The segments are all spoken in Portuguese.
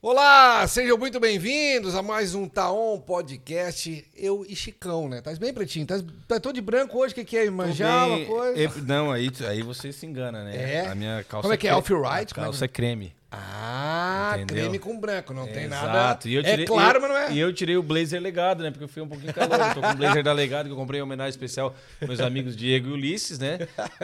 Olá, sejam muito bem-vindos a mais um Taon Podcast. Eu e Chicão, né? Tá bem pretinho? Tá, tá todo de branco hoje? O que, que é? Manjar, uma coisa? Eu- não, aí, aí você se engana, né? É? A minha calça Como é que é? Como é calça é creme. Ah, Entendeu? creme com branco, não tem nada. Exato. E eu tirei, é claro, eu- mas não é. E eu tirei o blazer legado, né? Porque eu fui um pouquinho calor. Eu tô com o blazer da legado que eu comprei em homenagem especial aos meus amigos Diego e Ulisses, né?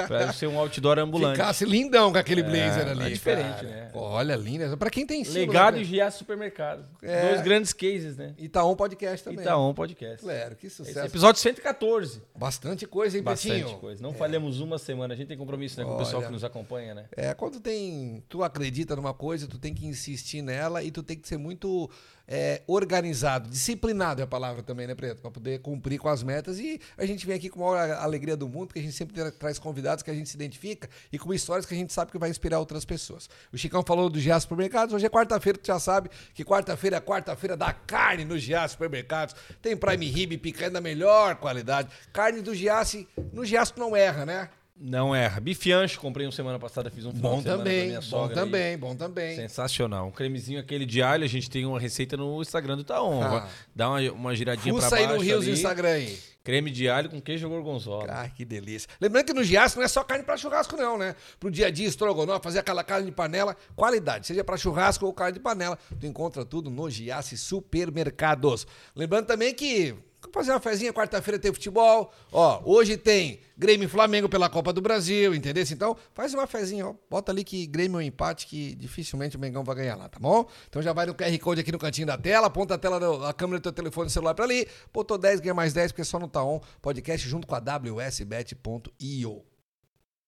Pra ser um outdoor ambulante. Ficasse lindão com aquele blazer ali. é diferente, cara. né? Olha, linda. Pra quem tem estilo, Legado né? e Giaço Supermercado. É. Dois grandes cases, né? Itaon Podcast também. Itaon Podcast. Claro, que Esse sucesso. é episódio 114. Bastante coisa, hein, Bastante Pretinho? coisa. Não falhamos uma semana. A gente tem compromisso né, com o pessoal Olha. que nos acompanha, né? É, quando tem. Tu acredita numa coisa, tu tem que insistir nela e tu tem que ser muito é, organizado, disciplinado é a palavra também, né, Preto? Pra poder cumprir com as metas. E a gente vem aqui com a maior alegria do mundo, que a gente sempre tra- traz convidados que a gente se identifica e com histórias que a gente sabe que vai inspirar outras pessoas. O Chicão falou do Gias Supermercados, hoje é quarta-feira, tu já sabe que quarta-feira é quarta-feira da carne no Gias Supermercados. Tem Prime Rib, picanha da melhor qualidade. Carne do Giasse, no Giasse não erra, né? Não erra. Bife ancho, comprei uma semana passada, fiz um Bom pra também, bom sogra aí. também, bom também. Sensacional. Um cremezinho aquele de alho, a gente tem uma receita no Instagram do Taon. Ah. Dá uma, uma giradinha pra Fuça baixo aí no Rios ali. do Instagram aí. Creme de alho com queijo gorgonzola. Ah, que delícia. Lembrando que no Giasse não é só carne para churrasco, não, né? Pro dia a dia, estrogonofe, fazer aquela carne de panela, qualidade. Seja para churrasco ou carne de panela, tu encontra tudo no Giasse Supermercados. Lembrando também que fazer uma fezinha, quarta-feira tem futebol. Ó, hoje tem Grêmio e Flamengo pela Copa do Brasil, entendeu? Então, faz uma fezinha, ó. Bota ali que Grêmio é um empate que dificilmente o Mengão vai ganhar lá, tá bom? Então já vai no QR Code aqui no cantinho da tela, aponta a tela do- a câmera do teu telefone celular pra ali, botou 10, ganha mais 10, porque só no Taon podcast junto com a WSBet.io.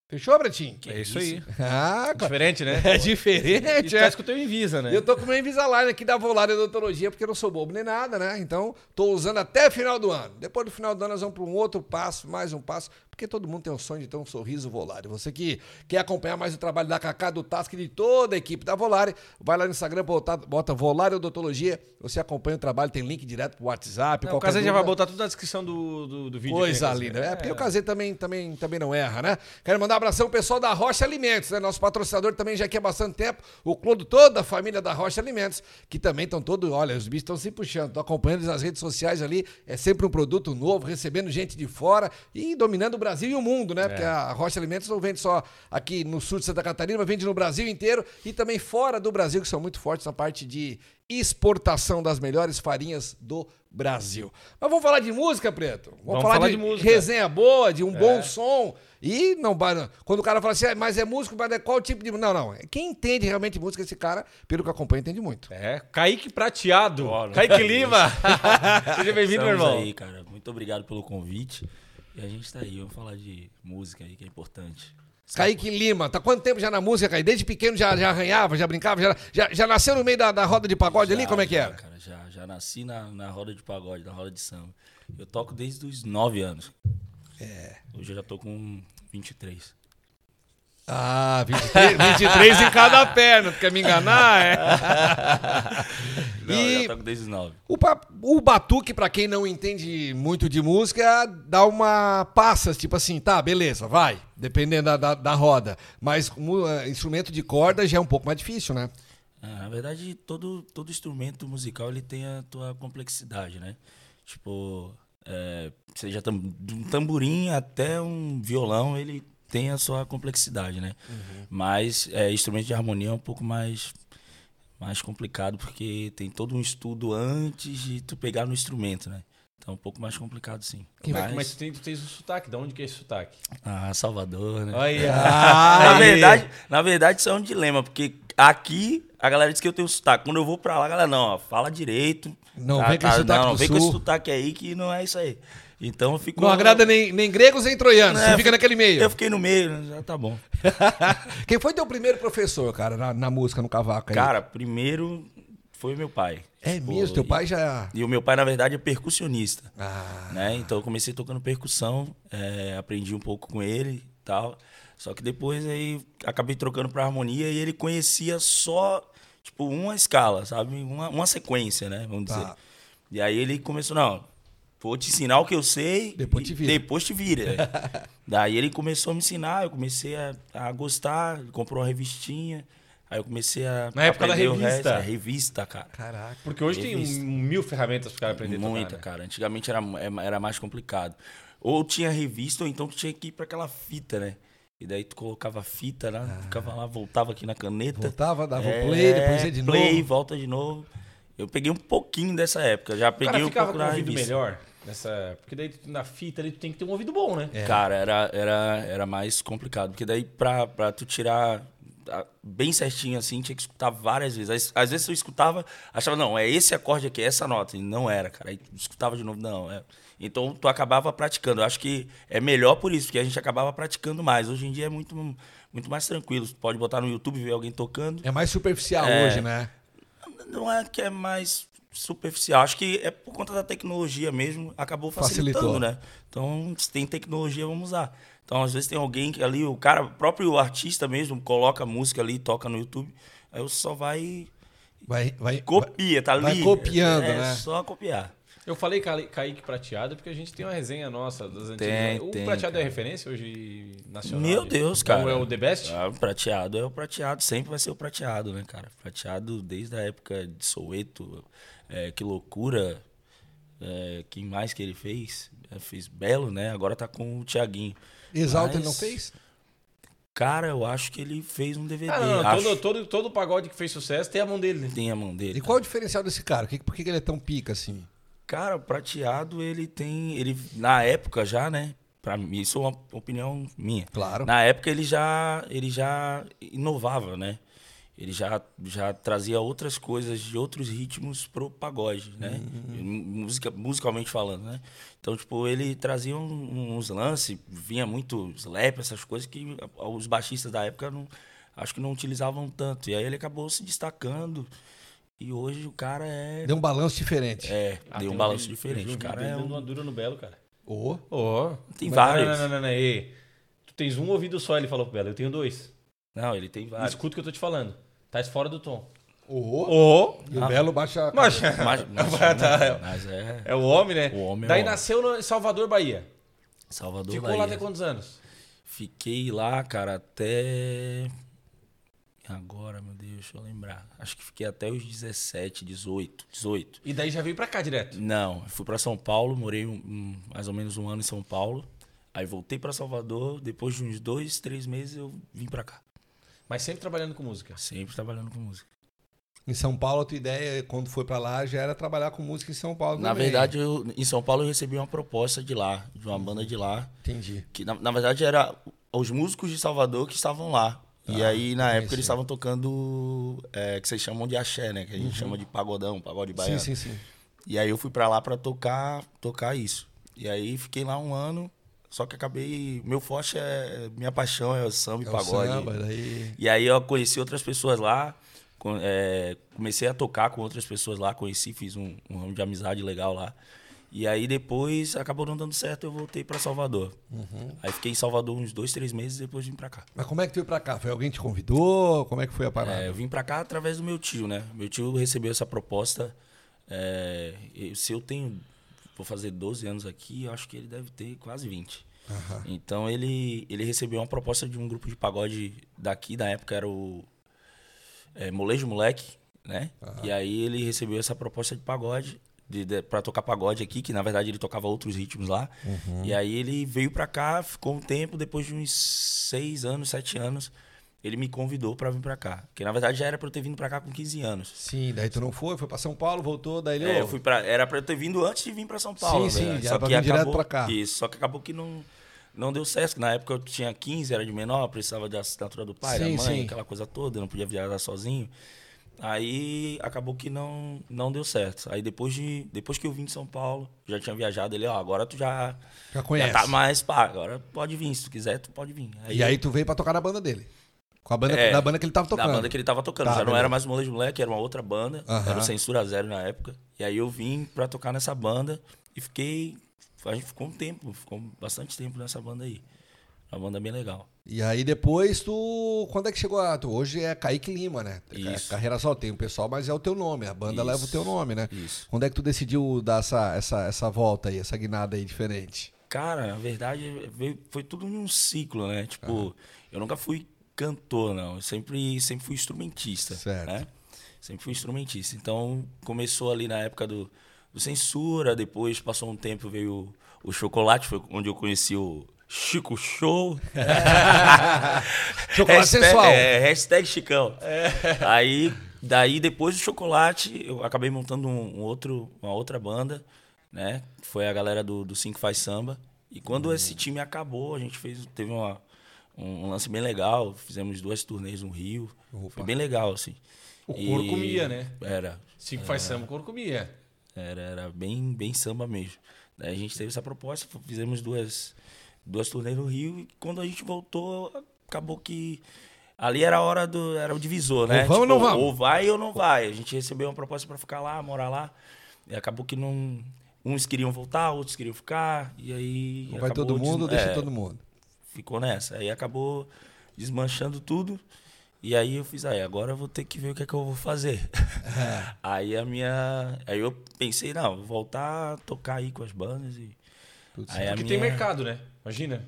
Fechou, Bretinho? é isso aí. Ah, cara. Diferente, né? É diferente, tu é. tá escutando Invisa, né? Eu tô com o meu Invisalign aqui da Volare Odontologia, porque eu não sou bobo nem nada, né? Então, tô usando até final do ano. Depois do final do ano, nós vamos para um outro passo, mais um passo, porque todo mundo tem o sonho de ter um sorriso Volare. Você que quer acompanhar mais o trabalho da Cacá, do Task e de toda a equipe da Volare, vai lá no Instagram, bota, bota Volare Odontologia, você acompanha o trabalho, tem link direto pro WhatsApp, Não, o Casé já vai botar tudo na descrição do, do, do vídeo. Coisa linda. Casé? É, porque o Casê também, também, também não erra, né? Quero mandar um abração pro pessoal da Rocha Alimentos, né? Nosso patrocinador também já aqui há bastante tempo. O Clodo, toda a família da Rocha Alimentos, que também estão todos, olha, os bichos estão se puxando, estão acompanhando nas redes sociais ali. É sempre um produto novo, recebendo gente de fora e dominando o Brasil e o mundo, né? Porque a Rocha Alimentos não vende só aqui no sul de Santa Catarina, mas vende no Brasil inteiro e também fora do Brasil, que são muito fortes na parte de exportação das melhores farinhas do Brasil. Mas vamos falar de música, Preto? Vamos falar de música. resenha boa, de um É. bom som. E não vai- quando o cara fala assim, "Ah, mas é músico, mas é qual tipo de. Não, não. Quem entende realmente música, esse cara, pelo que acompanha, entende muito. É, Kaique Prateado. Bora. Kaique Lima. Seja bem-vindo, meu irmão. aí, cara. Muito obrigado pelo convite. E a gente tá aí, vamos falar de música aí, que é importante. Kaique Lima, tá quanto tempo já na música, Kaique? Desde pequeno já, já arranhava, já brincava, já, já, já nasceu no meio da, da roda de pagode ali? Já, Como é que já, era? Cara, já, já nasci na, na roda de pagode, na roda de samba. Eu toco desde os 9 anos. É. Hoje eu já tô com 23. Ah, 23, 23 em cada perna, tu quer me enganar? É. Não, E- eu já toco desde os 9. O, o batuque, pra quem não entende muito de música, dá uma passas, tipo assim, tá, beleza, vai, dependendo da, da, da roda. Mas eh, instrumento de corda já é um pouco mais difícil, né? Ah, na verdade, todo, todo instrumento musical ele tem a tua complexidade, né? Tipo, é, seja tam, de um tamborim até um violão, ele tem a sua complexidade, né? Mas é, instrumento de harmonia é um pouco mais, mais complicado, porque tem todo um estudo antes de tu pegar no instrumento, né? Então é um pouco mais complicado, sim. Mas, Mas tu, tem, tu tens o sotaque. De onde que é esse sotaque? ah, Salvador, né? Olha. Na Aí. verdade, na verdade, isso é um dilema, porque aqui a galera diz que eu tenho sotaque. Quando eu vou pra lá, a galera, não, ó, fala direito. Não vem com esse sotaque Não, não vem com esse sotaque aí que não é isso aí. Então eu fico. Não agrada nem, nem gregos nem troianos, É, você fica naquele meio. Eu fiquei no meio, né, já tá bom. Quem foi teu primeiro professor, cara, na, na música, no cavaco aí? Cara, primeiro foi meu pai. é Tipo, mesmo, teu pai já... E o meu pai, na verdade, é percussionista. Ah, né? Então eu comecei tocando percussão, é, aprendi um pouco com ele e tal. Só que depois aí acabei trocando pra harmonia e ele conhecia só, tipo, uma escala, sabe? Uma, uma sequência, né? Vamos Tá. dizer. E aí ele começou, não, vou te ensinar o que eu sei. Depois te vira. Depois te vira. Daí ele começou a me ensinar, eu comecei a, a gostar, ele comprou uma revistinha. Aí eu comecei a. Na época da revista. resto, é, revista, cara. Caraca. Porque hoje tem Revista. um- mil ferramentas para o cara aprender a tocar, Muita, né? cara. Antigamente era, é- era mais complicado. Ou tinha revista, ou então tu tinha que ir pra aquela fita, né? E daí tu colocava a fita lá, Ah. ficava lá, voltava aqui na caneta. Voltava, dava É, o play, depois ia de play, novo. volta de novo. Eu peguei um pouquinho dessa época. Já O peguei cara um ficava pouco ouvido revista. melhor nessa... Porque daí na fita ali tu tem que ter um ouvido bom, né? É. Cara, era, era, era mais complicado. Porque daí pra, pra tu tirar bem certinho assim, tinha que escutar várias vezes. Às, às vezes eu escutava, achava, não, é esse acorde aqui, é essa nota. E não era, cara. Aí tu escutava de novo, não. É. Então tu acabava praticando. Eu acho que é melhor por isso, porque a gente acabava praticando mais. Hoje em dia é muito, muito mais tranquilo. Tu pode botar no YouTube, ver alguém tocando. É mais superficial É. hoje, né? Não é que é mais superficial. Acho que é por conta da tecnologia mesmo, acabou facilitando, Facilitou. né? Então, se tem tecnologia, vamos usar. Então, às vezes tem alguém que ali, o cara, o próprio artista mesmo, coloca a música ali, toca no YouTube, aí você só vai Vai, vai, copia, tá ali. vai copiando, é, né? só copiar. Eu falei Ca- Kaique Prateado porque a gente tem uma resenha nossa das antigas. Tem, o tem, Prateado é cara. referência hoje nacional? Meu? Deus, cara. é o The Best? Ah, o prateado é o prateado, sempre vai ser o prateado, né, cara? Prateado desde a época de Soweto, é, que loucura. É, quem mais que ele fez? É, fez Belo, né? Agora tá com o Thiaguinho. Exalta Mas- ele não fez? Cara, eu acho que ele fez um DVD. Ah, não, não, todo, todo, todo pagode que fez sucesso tem a mão dele. né? Tem a mão dele. E qual é o diferencial desse cara? Que- Por que que ele é tão pica assim? Cara, o prateado, ele tem. Ele, na época já, né? Pra mim, isso é uma opinião minha. Claro. Na época ele já, ele já inovava, né? Ele já, já trazia outras coisas de outros ritmos pro pagode, né? Música, musicalmente falando, né? Então, tipo, ele trazia um- uns lances, vinha muito slap, essas coisas que os baixistas da época não, acho que não utilizavam tanto. E aí ele acabou se destacando. E hoje o cara é. Deu um balanço diferente. É, Ah, deu tem um balanço diferente. O cara é um... uma dura no Belo, cara. Ô, Ô. Tem Mas- vários. Não, não, não, não, tu tens um ouvido só, ele falou pro Belo. Eu tenho dois. Não, ele tem vários. Escuta o que eu tô te falando. Tá fora do tom. ô. Ô. E o Belo baixa. a Mas, Mas, mas, Tá. mas é. é o homem, né? O homem é Daí o homem. nasceu no- em Salvador, Bahia. Salvador Ficou Bahia. lá até quantos anos? Fiquei lá, cara, até. Agora, meu Deus, deixa eu lembrar. Acho que fiquei até os 17, 18. 18. E daí já veio pra cá direto. Não, fui pra São Paulo, morei um- um- mais ou menos um ano em São Paulo. Aí voltei pra Salvador, depois de uns dois, três meses eu vim pra cá. Mas sempre trabalhando com música. Sempre trabalhando com música. Em São Paulo, a tua ideia, quando foi pra lá, já era trabalhar com música em São Paulo Na também. verdade, eu, em São Paulo eu recebi uma proposta de lá, de uma banda de lá. Entendi. Que na, na verdade era os músicos de Salvador que estavam lá. E Ah, aí, na época, eles estavam tocando é, que vocês chamam de axé, né? Que a gente chama de pagodão, pagode baiano. Uhum. Sim, sim, sim. E aí eu fui pra lá pra tocar, tocar isso. E aí fiquei lá um ano, só que acabei. Meu forte é. Minha paixão é o samba e É pagode. samba, daí... E aí eu conheci outras pessoas lá. é, comecei a tocar com outras pessoas lá, conheci, fiz um, um ramo de amizade legal lá. E aí depois acabou não dando certo, eu voltei pra Salvador. Uhum. Aí fiquei em Salvador uns dois, três meses e depois vim pra cá. Mas como é que tu veio pra cá? Foi alguém que te convidou? Como é que foi a parada? É, eu vim pra cá através do meu tio, né? Meu tio recebeu essa proposta. é, e se eu tenho. Vou fazer 12 anos aqui, eu acho que ele deve ter quase 20. Aham. Então ele, ele recebeu uma proposta de um grupo de pagode daqui, na época era o é, Molejo Moleque, né? E aí ele recebeu essa proposta de pagode, pra tocar pagode aqui, que na verdade ele tocava outros ritmos lá. E aí ele veio pra cá, ficou um tempo, depois de uns seis anos, sete anos, ele me convidou pra vir pra cá. Que na verdade já era pra eu ter vindo pra cá com 15 anos. Sim, daí tu não foi, foi pra São Paulo, voltou, daí ele... É, eu fui era pra eu ter vindo antes de vir pra São Paulo. Sim, sim, né? Só que vir direto acabou, pra cá. Isso, só que acabou que não, não deu certo. Na época eu tinha 15, era de menor, precisava da assinatura do pai, Sim, da mãe, sim. aquela coisa toda, eu não podia viajar sozinho. Aí acabou que não, não deu certo. Aí depois, de, depois que eu vim de São Paulo, já tinha viajado, ele, ó, agora tu já, Já conhece. já tá mais pá, agora pode vir, se tu quiser, tu pode vir. E aí tu veio pra tocar na banda dele? Com a banda, É, da banda que ele tava Da tocando? banda que ele tava tocando. Tá, já não beleza. era mais o Molejo Moleque, era uma outra banda. Era o Censura Zero na época. E aí eu vim pra tocar nessa banda e fiquei. A gente ficou um tempo, ficou bastante tempo nessa banda aí. Uma banda bem legal. E aí depois tu... Quando é que chegou a... Tu, hoje é Kaique Lima, né? Isso. Carreira só tem o pessoal, mas é o teu nome. A banda Isso. leva o teu nome, né? Isso. Quando é que tu decidiu dar essa, essa, essa volta aí, essa guinada aí diferente? Cara, na verdade, foi tudo em um ciclo, né? Tipo, eu nunca fui cantor, não. Eu sempre, sempre fui instrumentista. Certo. Né? Sempre fui instrumentista. Então, começou ali na época do, do Censura, depois passou um tempo, veio o, o Chocolate, foi onde eu conheci o Chico Show. Chocolate hashtag, sensual. É, hashtag Chicão. Aí, daí, depois do Chocolate, eu acabei montando um, um outro, uma outra banda, né? Foi a galera do, do Cinco Faz Samba. E quando esse Hum. time acabou, a gente fez, teve uma, um lance bem legal. Fizemos duas turnês no Rio. Opa. Foi bem legal, assim. O couro comia, né? Era. Cinco faz samba, o couro comia. Era, era bem, bem samba mesmo. Daí a gente teve essa proposta, fizemos duas, duas turnês no Rio e quando a gente voltou, acabou que ali era a hora do. Era o divisor, né? Ou vamos ou não vamos? Ou vai ou não vai. A gente recebeu uma proposta para ficar lá, morar lá. E acabou que não. Uns queriam voltar, outros queriam ficar. E aí. Ou vai todo mundo, des- deixa é, todo mundo. Ficou nessa. Aí acabou desmanchando tudo. E aí eu fiz, aí, agora eu vou ter que ver o que é que eu vou fazer. aí a minha. Aí eu pensei, não, vou voltar a tocar aí com as bandas e. Aí Porque minha... tem mercado, né? Imagina.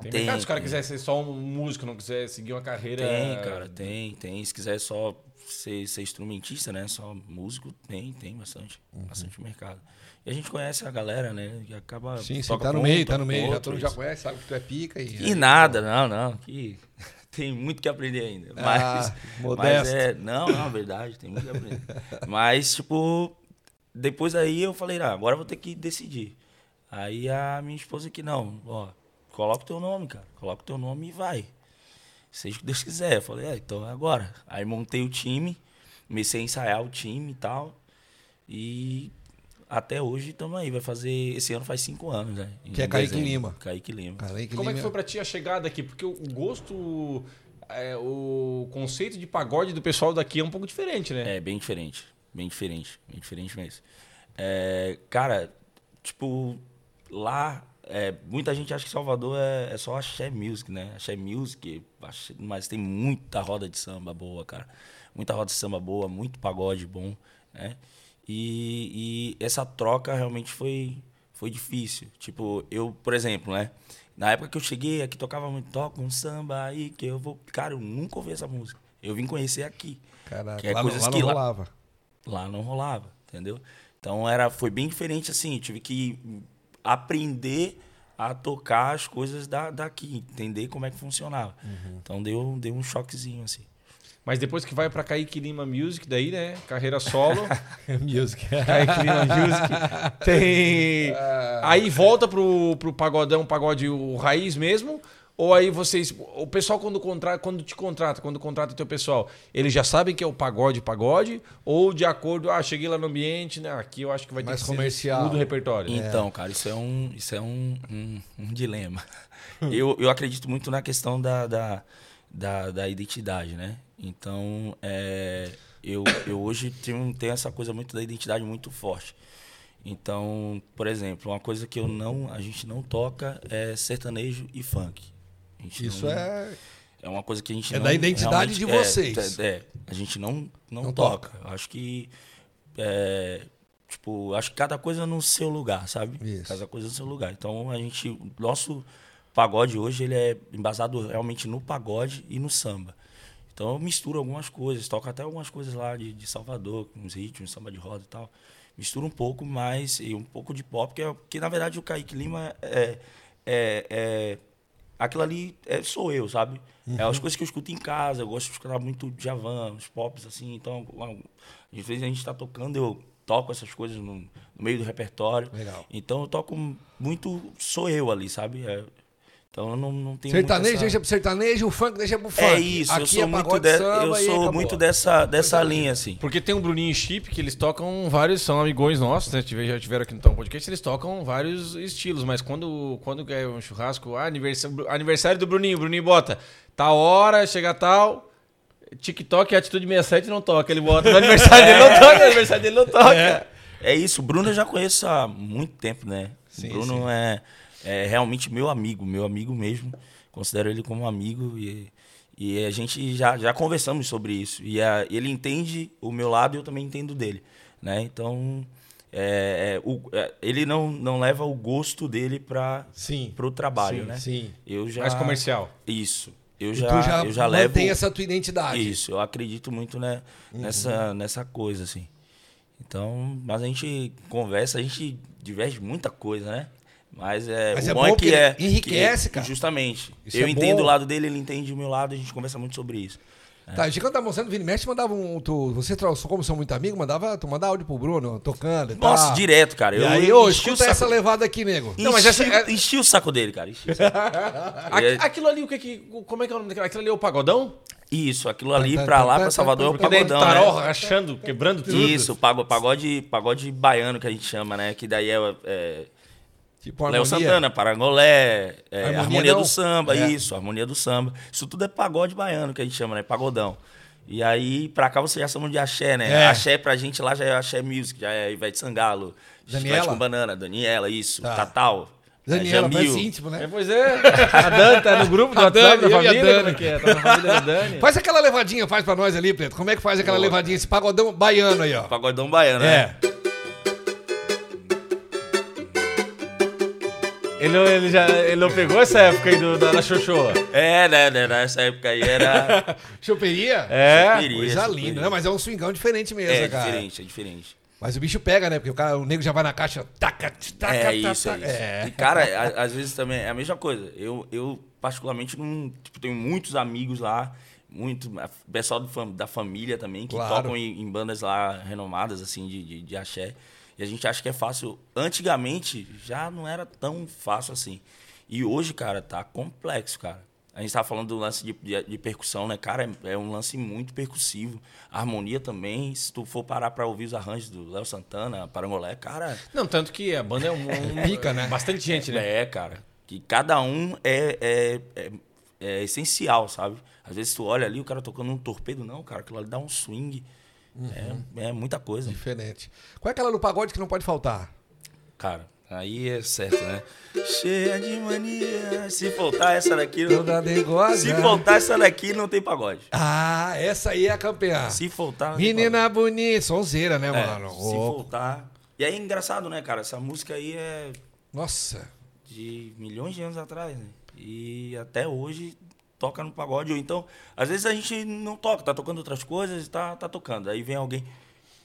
Tem, Tem, mercado. Se o cara quiser ser só um músico, não quiser seguir uma carreira. Tem, cara, tem, tem. Se quiser só ser, ser instrumentista, né? Só músico, tem, tem bastante. Uhum. Bastante mercado. E a gente conhece a galera, né? Que acaba. Sim, sim, tá no um, meio, tá no meio. Já outro, todo mundo já isso. conhece, sabe que tu é pica e. E nada, não, não. Que tem muito que aprender ainda. Mas, Ah, mas é. Não, não, verdade, tem muito que aprender. mas, tipo, depois aí eu falei, ah, agora eu vou ter que decidir. Aí a minha esposa que não, ó, coloca o teu nome, cara. Coloca o teu nome e vai. Seja o que Deus quiser. Eu falei, ah, então é agora. Aí montei o time, comecei a ensaiar o time e tal. E até hoje estamos aí. Vai fazer. Esse ano faz cinco anos, né? Em Que é Kaique dezembro. Lima. Kaique Lima. Cara, aí que Como é que Lima- foi pra ti a chegada aqui? Porque o gosto, é, o conceito de pagode do pessoal daqui é um pouco diferente, né? É, bem diferente. Bem diferente. Bem diferente mesmo. É, cara, tipo, lá, é, muita gente acha que Salvador é, é só axé music, né? Axé music, axé- mas tem muita roda de samba boa, cara. Muita roda de samba boa, muito pagode bom, né? E, e essa troca realmente foi, foi difícil. Tipo, eu, por exemplo, né? Na época que eu cheguei aqui, tocava muito, toca um samba aí que eu vou... Cara, eu nunca ouvi essa música. Eu vim conhecer aqui. Caraca, que é lá, não- coisas lá que não lá- rolava. lá não rolava, entendeu? Então era, foi bem diferente assim, tive que aprender a tocar as coisas da, daqui, entender como é que funcionava. Uhum. Então deu, deu um choquezinho assim. Mas depois que vai pra Kaique Lima Music, daí, né? Carreira solo. Music. Kaique Lima Music. Tem. Aí volta pro, pro pagodão, pagode o raiz mesmo. Ou aí vocês. O pessoal, quando, contrata, quando te contrata, quando contrata o teu pessoal, eles já sabem que é o pagode, pagode? Ou de acordo, ah, cheguei lá no ambiente, né? Aqui eu acho que vai Mais ter que comercial. ser tudo o repertório. Então, cara, isso é um, isso é um, um, um dilema. eu, eu acredito muito na questão da, da, da, da identidade, né? Então, é, eu, eu hoje tenho, tenho essa coisa muito da identidade muito forte. Então, por exemplo, uma coisa que eu não, a gente não toca é sertanejo e funk. Isso não- é. é uma coisa que a gente É não, da identidade de é, vocês. É, é, a gente não, não, Não toca. toca. Acho que. é, tipo, acho que cada coisa no seu lugar, sabe? Isso. Cada coisa no seu lugar. Então a gente. Nosso pagode hoje ele é embasado realmente no pagode e no samba. Então eu misturo algumas coisas, toco até algumas coisas lá de, de Salvador, uns ritmos, samba de roda e tal. Misturo um pouco mais e um pouco de pop, que, é, que na verdade o Kaique Lima é, é, é aquilo ali é, sou eu, sabe? É as coisas que eu escuto em casa, eu gosto de escutar muito Djavan, os pops, assim, então, às vezes a gente tá tocando, eu toco essas coisas no, no meio do repertório. Legal. Então eu toco muito, sou eu ali, sabe? É, então eu não, não tenho Sertanejo deixa pro sertanejo, o funk deixa pro funk. É isso, eu Aqui sou é muito, de- samba eu e sou muito dessa, dessa linha, assim. Porque tem o Bruninho Chip, que eles tocam vários, são amigões nossos, né? Já tiveram aqui no Tom Podcast, eles tocam vários estilos, mas quando, quando é um churrasco, ah, aniversário, aniversário do Bruninho, Bruninho bota, tá hora, chega tal, TikTok, Atitude 67 não toca, ele bota, no aniversário dele não toca, no aniversário dele não toca. É isso, o Bruno eu já conheço há muito tempo, né? Sim, o Bruno É, é realmente meu amigo, meu amigo mesmo. Considero ele como amigo e, e a gente já, já conversamos sobre isso. E a- ele entende o meu lado e eu também entendo dele, né? Então, é, é, o- é, ele não, não leva o gosto dele para Sim. o trabalho, sim, né? Sim. Eu já... Mais comercial. Isso. eu E já, tu já, eu já levo. mantém essa tua identidade. Isso, eu acredito muito né, Uhum. nessa, nessa coisa, assim. Então, mas a gente conversa, a gente diverge muita coisa, né? Mas é, Mas o é bom, bom é que é. enriquece, que- cara. Justamente. Isso eu é entendo bom. o lado dele, ele entende o meu lado, a gente conversa muito sobre isso. Tá, a gente quando tá mostrando Vini Mestre, mandava um. Tu, você, como são muito amigos, mandava, tu mandava áudio pro Bruno, tocando e Nossa, direto, cara. E Eu, aí, eu ô, enchi o escuta essa saco- levada aqui, nego. Não, mas essa- enchi- enchi o saco dele, cara. enchi o saco. É- Aquilo ali, o que que. Como é que é o nome daquilo? Aquilo ali é o pagodão? Isso, aquilo ali Tá, tá, pra tá, lá, tá, pra Salvador, é o pagodão, tarol, né? rachando, quebrando tudo. Isso, pago- pagode, pagode baiano que a gente chama, né? Que daí é, é Tipo, Léo. Santana, Parangolé, é, Harmonia harmonia, do samba, É. isso, harmonia do samba. Isso tudo é pagode baiano que a gente chama, né? Pagodão. E aí, pra cá você já chama de axé, né? É. Axé pra gente lá já é axé music, já é Ivete Sangalo, Daniela? Com banana, Daniela, isso, Tá. Tatal. Daniela, é, mais íntimo, né? É, pois é. A Dani tá no grupo do A WhatsApp Dani, da família, Dani. é que é? Tá na família da Dani. Faz aquela levadinha, faz pra nós ali, Preto. Como é que faz aquela levadinha, esse pagodão baiano aí, ó? Pagodão baiano, né? É. Ele, não- ele já ele não pegou essa época aí do, da, da Xoxoa? É, né, né? Nessa época aí era. Choperia? É. Choperia, Coisa choperia. linda, né? Mas é um swingão diferente mesmo, É cara. diferente, é diferente. Mas o bicho pega, né? Porque o, cara, o nego já vai na caixa, taca, taca, É taca, isso, é taca. isso. É. E, cara, a- às vezes também é a mesma coisa. Eu, eu particularmente, não, tipo, tenho muitos amigos lá, muito pessoal do fam- da família também, que Claro. tocam em, em bandas lá renomadas, assim, de, de, de axé. E a gente acha que é fácil. Antigamente, já não era tão fácil assim. E hoje, cara, tá complexo, cara. A gente tava falando do lance de, de, de percussão, né? Cara, é, é um lance muito percussivo. A harmonia também, se tu for parar pra ouvir os arranjos do Léo Santana, Parangolé, cara, Não, tanto que a banda é um. um Pica, né? Bastante gente, né? é, cara. Que cada um é, é, é, é essencial, sabe? Às vezes tu olha ali, o cara tocando um torpedo, não, cara, aquilo ali dá um swing. É, é muita coisa. Diferente. Qual é aquela do pagode que não pode faltar? Cara, aí é certo, né? Cheia de mania. Se faltar essa daqui, não... Se faltar essa daqui, não tem pagode. Ah, essa aí é a campeã. Se faltar. Menina bonita, sonzeira, né, mano? É, se Ô, faltar. E aí é engraçado, né, cara? Essa música aí é Nossa. de milhões de anos atrás, né? E até hoje toca no pagode. Ou então, às vezes a gente não toca, tá tocando outras coisas e tá, tá tocando. Aí vem alguém,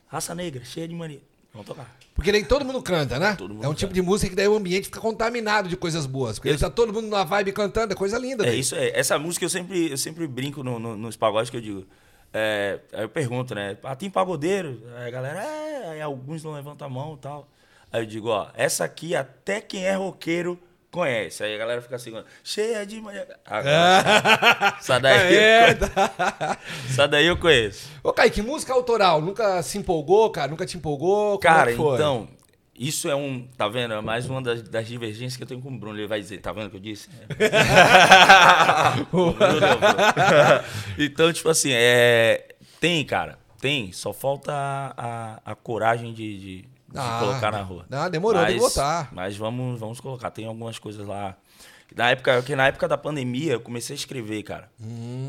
raça negra, cheia de mania. Vamos tocar. Porque nem todo mundo canta, né? Mundo é um canta. tipo de música que daí o ambiente fica contaminado de coisas boas. Porque tá todo mundo na vibe cantando, é coisa linda. É daí. isso aí. Essa música eu sempre, eu sempre brinco no- no- nos pagodes que eu digo. É, aí eu pergunto, né? Ah, tem pagodeiro? Aí a galera, é, aí alguns não levantam a mão e tal. Aí eu digo, ó, essa aqui até quem é roqueiro conhece. Aí a galera fica assim, cheia de mania. Agora, essa daí, É, eu, essa daí eu conheço. Ô, Kaique, música autoral, nunca se empolgou, cara? Nunca te empolgou? Como é Cara, foi? então, isso é um, tá vendo? É mais uma das, das divergências que eu tenho com o Bruno. Ele vai dizer, tá vendo o que eu disse? Bruno. então, tipo assim, é, tem, cara, tem. Só falta a, a, a coragem de, de, de Ah, colocar na rua. ah, demorou, tem que botar. Mas vamos, vamos colocar. Tem algumas coisas lá. Na época, porque na época da pandemia, eu comecei a escrever, cara.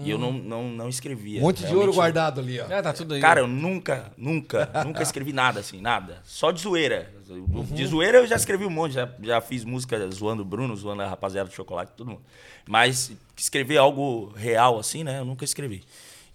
E eu não, não, não escrevia. Um monte de ouro guardado ali, ó. Ah, tá tudo aí. Cara, eu nunca, nunca, nunca escrevi nada assim, nada. Só de zoeira. De zoeira eu já escrevi um monte, já, já fiz música zoando o Bruno, zoando a rapaziada do chocolate, todo mundo. Mas escrever algo real assim, né? Eu nunca escrevi.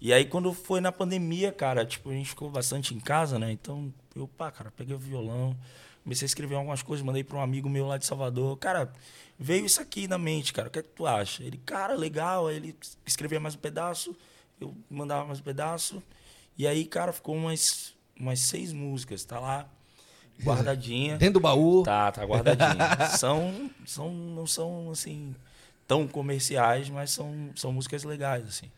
E aí quando foi na pandemia, cara, tipo, a gente ficou bastante em casa, né? Então, eu, pá, cara, peguei o violão, comecei a escrever algumas coisas, mandei para um amigo meu lá de Salvador. Cara, veio isso aqui na mente, cara. O que é que tu acha? Ele, cara, legal. Aí ele escrevia mais um pedaço, eu mandava mais um pedaço. E aí, cara, ficou umas, umas seis músicas, tá lá, guardadinha. Dentro do baú. Tá, tá guardadinha. são, são, não são, assim, tão comerciais, mas são, são músicas legais, assim.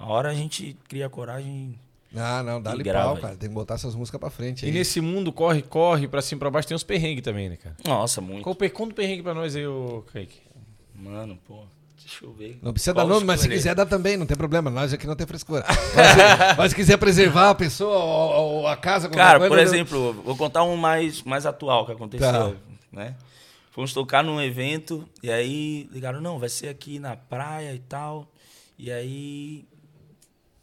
A hora a gente cria coragem. Ah, não, dá-lhe E pau, cara. Tem que botar essas músicas pra frente E aí. nesse mundo corre, corre, pra cima e pra baixo, tem uns perrengues também, né, cara? Nossa, muito. Qual, conta um perrengue pra nós aí, ô Kaique. Mano, pô, deixa eu ver. Não precisa Qual dar nome, mas se quiser dar também, não tem problema. Nós aqui não tem frescura. Mas, se- mas se quiser preservar a pessoa ou, ou a casa... Cara, coisa, por não- exemplo, vou contar um mais, mais atual que aconteceu, Tá. né? Fomos tocar num evento e aí ligaram, não, vai ser aqui na praia e tal. E aí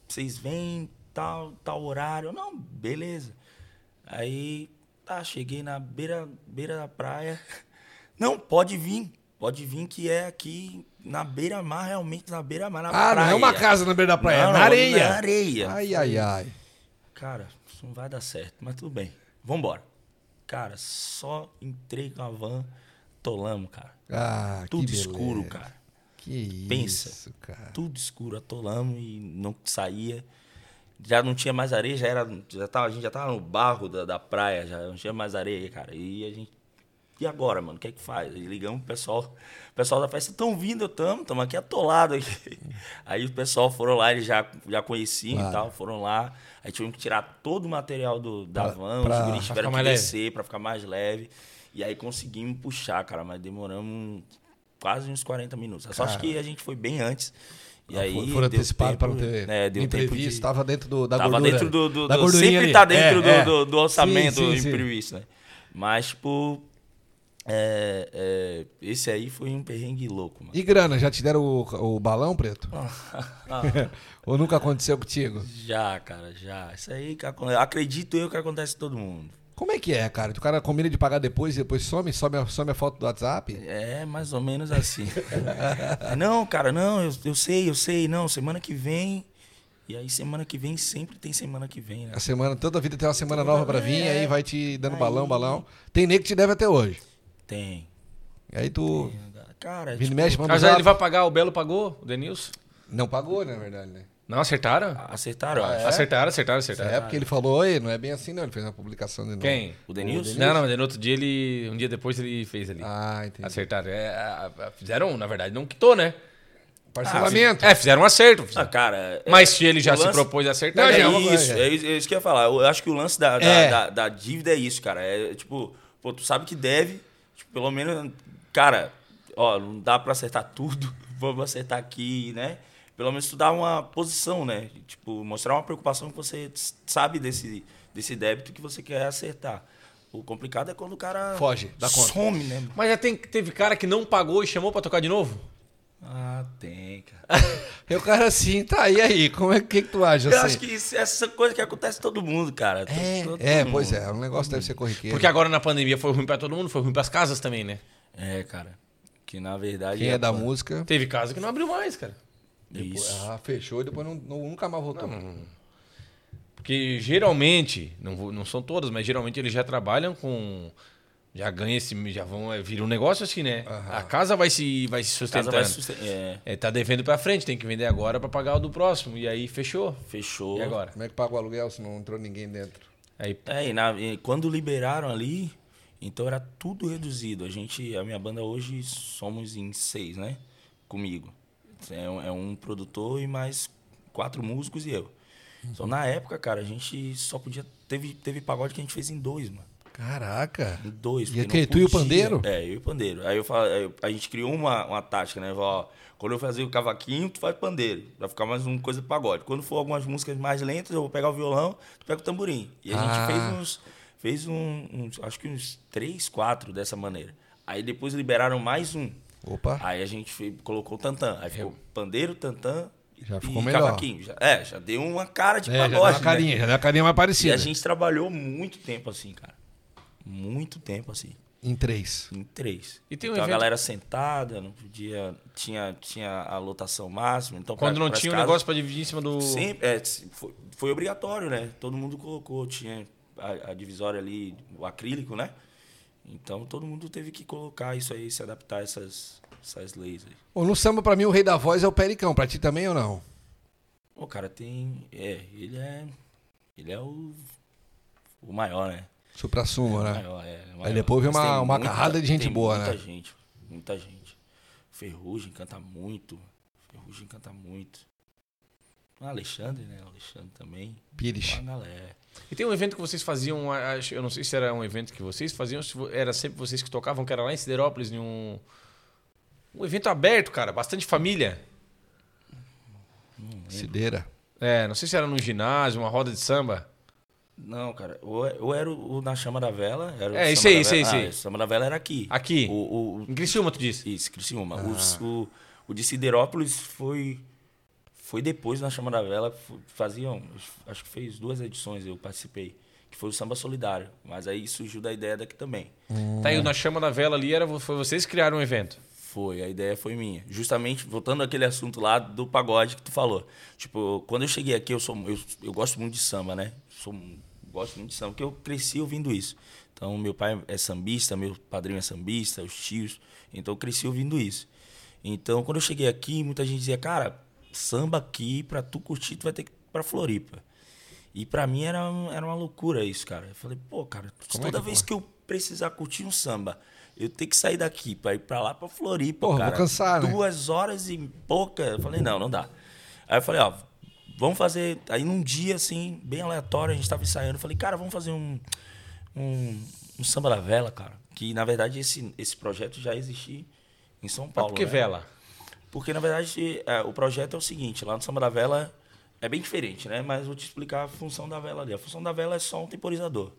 vocês vêm, tal, tal horário. Não, beleza. Aí, tá, cheguei na beira, beira da praia. Não, pode vir. Pode vir que é aqui na beira-mar, realmente na beira-mar, na Ah, praia. não é uma casa na beira da praia, Não, é na areia. Na areia. Ai, ai, ai. Cara, isso não vai dar certo, mas tudo bem. Vambora. Cara, só entrei com a van, tolamos, cara. Ah, Tudo escuro, cara. Que Pensa. isso, cara. Tudo escuro, atolamos e não saía. Já não tinha mais areia, já era. Já tava, a gente já tava no barro da, da praia, já não tinha mais areia, cara. E a gente. E agora, mano? O que é que faz? Aí ligamos pro pessoal. O pessoal da festa estão vindo, eu tamo, estamos aqui atolado aqui. Aí o pessoal foram lá, eles já, já conheciam Claro. e tal, foram lá. Aí tivemos que tirar todo o material do, da Pra- van, pra- os guris tiveram ficar que mais leve. descer pra ficar mais leve. E aí conseguimos puxar, cara, mas demoramos quase uns 40 minutos. A sorte Cara. que a gente foi bem antes. E aí For- Foram antecipados para não ter é, deu tempo imprevisto, estava dentro do, da tava gordura. dentro do, do, da do sempre ali. tá dentro É, do, é. do, orçamento Sim, sim, sim. imprevisto, né? Mas, tipo, é, é, esse aí foi um perrengue louco, mano. E grana, já te deram o, o balão, Preto? Ou nunca aconteceu contigo? Já, cara, já. Isso aí acredito eu que acontece com todo mundo. Como é que é, cara? O cara combina de pagar depois e depois some, some, a- some a foto do WhatsApp? É mais ou menos assim. não, cara, não, eu, eu sei, eu sei, não, semana que vem. E aí, semana que vem sempre tem semana que vem, né? A semana, toda a vida tem uma semana Toda- nova pra vir, é. aí vai te dando Aí- balão, balão. Tem nego que te deve até hoje. Tem. E aí tu Cara, vira e tipo, mexe, manda Mas aí ele vai pagar, o Belo pagou, o Denilson? Não pagou, na verdade, né? Não, acertaram? acertaram, eu Ah, acho. É? Acertaram, acertaram, acertaram. É porque ele falou, Oi, não é bem assim não, ele fez uma publicação de novo. Quem? O Denilson? Não, não, mas no outro dia ele. Um dia depois ele fez ali. Ah, entendi. Acertaram. É, fizeram, na verdade, não quitou, né? Parcelamento. É, fizeram um acerto. Ah, cara. é- Mas se ele já o se lance- propôs a acertar, Não, já já é é isso, é. é, isso, é isso que eu ia falar. Eu acho que o lance da, da, É. da, da dívida é isso, cara. É tipo, pô, tu sabe que deve, tipo, pelo menos, cara, ó, não dá pra acertar tudo, vamos acertar aqui, né? Pelo menos tu dá uma posição, né? Tipo, mostrar uma preocupação que você sabe desse, desse débito que você quer acertar. O complicado é quando o cara Foge da conta. some, né? Mas já tem, teve cara que não pagou e chamou pra tocar de novo? Ah, tem, cara. E o cara assim, tá, e aí? Como é que, que tu acha Eu assim? acho que isso- essa coisa que acontece todo mundo, cara. É, todo é, mundo. pois é, o negócio deve ser corriqueiro. Porque agora na pandemia foi ruim pra todo mundo, foi ruim pras casas também, né? É, cara. Que na verdade. Quem é da pô, música. Teve casa que não abriu mais, cara. Isso. Ah, fechou e depois não, não- nunca mais voltou. Porque geralmente, não, vou- não são todas, mas geralmente eles já trabalham com. Já ganha esse. Já vão. é, Vira um negócio assim, né? A casa vai se, vai se Casa sustentando. vai susten- é, É, tá devendo pra frente, tem que vender agora pra pagar o do próximo. E aí fechou. fechou. E agora? Como é que paga o aluguel se não entrou ninguém dentro? Aí, É, e, na- e quando liberaram ali, então era tudo reduzido. A gente, a minha banda hoje somos em seis, né? Comigo. É um, é um produtor e mais quatro músicos e eu. Então na época, cara, a gente só podia. Teve, teve pagode que a gente fez em dois, mano. Caraca. Em dois. E aqui, não tu e o pandeiro? É, eu e o pandeiro. Aí eu falo, aí eu- a gente criou uma, uma tática, né? Ó, quando eu fazer o cavaquinho, tu faz pandeiro. Vai ficar mais uma coisa de pagode. Quando for algumas músicas mais lentas, eu vou pegar o violão, tu pega o tamborim. E a Ah. gente fez uns. Fez um, uns. Acho que uns três, quatro dessa maneira. Aí depois liberaram mais um. Opa. Aí a gente colocou o tantã. Aí ficou pandeiro, tantã Já e ficou melhor. cavaquinho. Já- é, já deu uma cara de É, já pagode. deu uma né? carinha, já deu uma carinha mais E parecida. a gente trabalhou muito tempo assim, cara. Muito tempo assim. Em três. Em três. E tem um então evento- a galera sentada, não podia. Tinha, tinha a lotação máxima. Então, quando pra- não pras tinha o casas, negócio pra dividir em cima do. Sempre, é, foi, foi obrigatório, né? Todo mundo colocou, tinha a, a divisória ali, o acrílico, né? Então todo mundo teve que colocar isso aí, se adaptar a essas, essas leis aí. Ô, no samba, pra mim, o rei da voz é o Pericão. Pra ti também ou não? O cara tem. É, ele é. Ele é o. O maior, né? Supra-sumo, O né? maior, é, Aí maior. depois vem uma- uma carrada de gente boa, muita né? gente, muita gente. Ferrugem canta muito. Ferrugem canta muito. O Alexandre, né? O Alexandre também. Pires. Uma galera. E tem um evento que vocês faziam, acho- eu não sei se era um evento que vocês faziam, se era sempre vocês que tocavam, que era lá em Siderópolis, em um. Um evento aberto, cara, bastante família. Cideira. É, não sei se era num ginásio, uma roda de samba. Não, cara. Ou, ou era o, o na Chama da Vela. Era o É, isso aí, isso aí, Vela. isso Ah, aí. o Samba da Vela era aqui. Aqui. O, o, o- Em Criciúma, tu disse? isso, Criciúma. Ah. Os- O, o de Siderópolis foi, foi depois na Chama da Vela. Faziam, acho que fez duas edições, eu participei. Que foi o Samba Solidário. Mas aí surgiu da ideia daqui também. Tá aí, na chama da vela ali, era, foi vocês que criaram um evento. Foi, a ideia foi minha. Justamente, voltando àquele assunto lá do pagode que tu falou. Tipo, quando eu cheguei aqui, eu sou eu, eu gosto muito de samba, né? Sou, gosto muito de samba, porque eu cresci ouvindo isso. Então, meu pai é sambista, meu padrinho é sambista, os tios. Então, eu cresci ouvindo isso. Então, quando eu cheguei aqui, muita gente dizia, cara, samba aqui, pra tu curtir, tu vai ter que ir pra Floripa. E pra mim era, era uma loucura isso, cara. Eu falei, pô, cara, Como é toda que vez que eu precisar curtir um samba, eu tenho que sair daqui pra ir pra lá, pra Floripa, Porra, vou cara. cansar, né? Duas horas e pouca. Eu falei, não, não dá. Aí eu falei, ó, vamos fazer. Aí num dia, assim, bem aleatório, a gente tava ensaiando. Eu falei, cara, vamos fazer um, um, um samba da vela, cara. Que na verdade esse, esse projeto já existia em São Mas Paulo. por que né? vela? Porque, na verdade, é, o projeto é o seguinte: lá no Samba da Vela é bem diferente, né? Mas vou te explicar a função da vela ali. A função da vela é só um temporizador.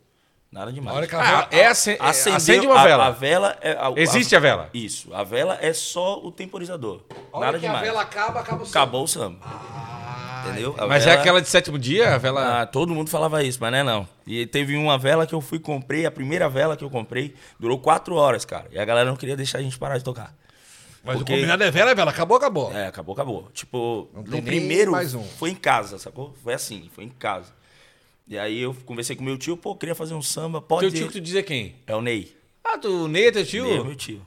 Nada demais. A hora que a Ah, vela- é ace- é- Acendeu- acende uma a- vela. A, vela é. a- Existe a vela? Isso. A vela é só o temporizador. A hora Nada que a demais. vela acaba, acaba o samba. Acabou o samba. Ah, entendeu? A Mas é vela- aquela de sétimo dia? A vela. Ah, todo mundo falava isso, mas não é não. E teve uma vela que eu fui comprei, a primeira vela que eu comprei, durou quatro horas, cara. E a galera não queria deixar a gente parar de tocar. Mas Porque- o combinado é vela, é vela. Acabou, acabou. É, acabou, acabou. Tipo, Não no primeiro mais um. foi em casa, sacou? Foi assim, foi em casa. E aí eu conversei com meu tio, pô, queria fazer um samba, pode Teu tio que tu dizia quem? É o Ney. Ah, tu Ney é teu tio? Ney é meu tio.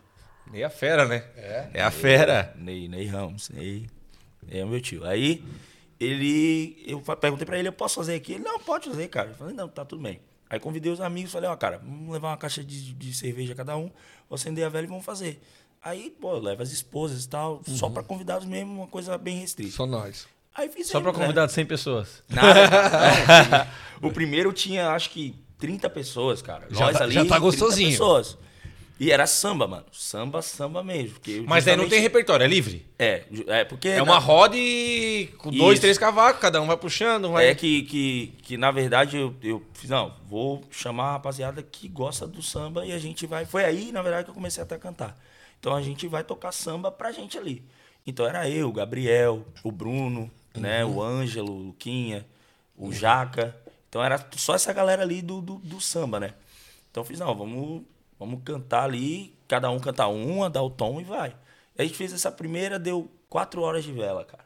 Ney é a fera, né? É. É a fera. Ney, Ney Ramos, Ney. Ney é meu tio. Aí ele, eu perguntei pra ele, eu posso fazer aqui? Ele, não, pode fazer, cara. Eu falei, não, tá tudo bem. Aí convidei os amigos, falei, ó, cara, vamos levar uma caixa de, de cerveja cada um, vou acender a vela e vamos fazer. Aí, pô, leva as esposas e tal, só Uhum. pra convidados mesmo, uma coisa bem restrita. Só nós. Aí fizemos, Só pra né? convidar 100 pessoas. Nada. Não, o primeiro tinha, acho que, 30 pessoas, cara. Já Nós tá- ali, já tá 30 gostosinho. pessoas. E era samba, mano. Samba, samba mesmo. porque Mas aí não tem justamente- repertório, é livre. É, é porque... É uma roda e com dois, Isso. três cavacos, cada um vai puxando, um vai. É que, que, que, na verdade, eu, eu fiz, não, vou chamar a rapaziada que gosta do samba e a gente vai... Foi aí, na verdade, que eu comecei até a cantar. Então, a gente vai tocar samba pra gente ali. Então, era eu, o Gabriel, o Bruno, né, o Ângelo, o Luquinha, o Jaca. Então, era só essa galera ali do, do, do samba, né? Então, eu fiz, não, vamos, vamos cantar ali, cada um canta uma, dá o tom e vai. E a gente fez essa primeira, deu quatro horas de vela, cara.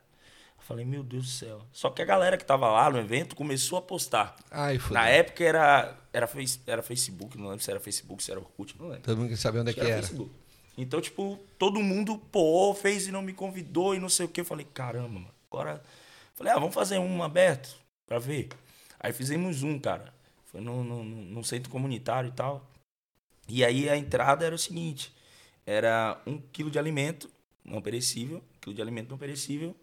Eu falei, meu Deus do céu. Só que a galera que tava lá no evento começou a postar. Ai, fudeu. Na época era, era, face- era Facebook, não lembro se era Facebook, se era Orkut, não lembro. Todo mundo quer saber onde é que era. Facebook. Então, tipo, todo mundo, pô, fez e não me convidou e não sei o que. Eu falei, caramba, mano. Agora. Falei, ah, vamos fazer um aberto pra ver. Aí fizemos um, cara. Foi no, no, no centro comunitário e tal. E aí a entrada era o seguinte: era um quilo de alimento não perecível, um quilo de alimento não perecível,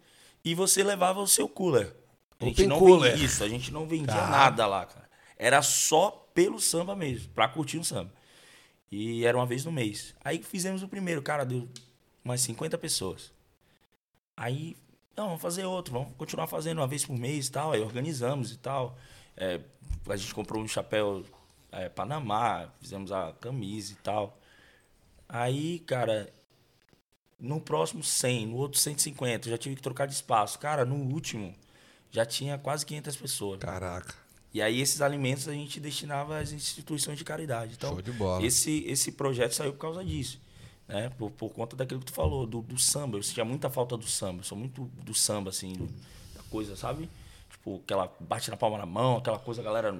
e você levava o seu cooler. A gente Open não cooler. vendia isso, a gente não vendia Tá. nada lá, cara. Era só pelo samba mesmo, pra curtir um samba. E era uma vez no mês. Aí fizemos o primeiro, cara, deu umas 50 pessoas. Aí, não, vamos fazer outro, vamos continuar fazendo uma vez por mês e tal. Aí organizamos e tal. É, a gente comprou um chapéu é, Panamá, fizemos a camisa e tal. Aí, cara, no próximo 100, no outro 150, eu já tive que trocar de espaço. Cara, no último, já tinha quase 500 pessoas. Caraca. E aí esses alimentos a gente destinava às instituições de caridade. Então, Show de bola. Esse, esse projeto saiu por causa disso. Né? Por, por conta daquilo que tu falou, do, do samba. Eu sentia muita falta do samba. Eu sou muito do samba, assim, do- da coisa, sabe? Tipo, aquela bate na palma na mão, aquela coisa, a galera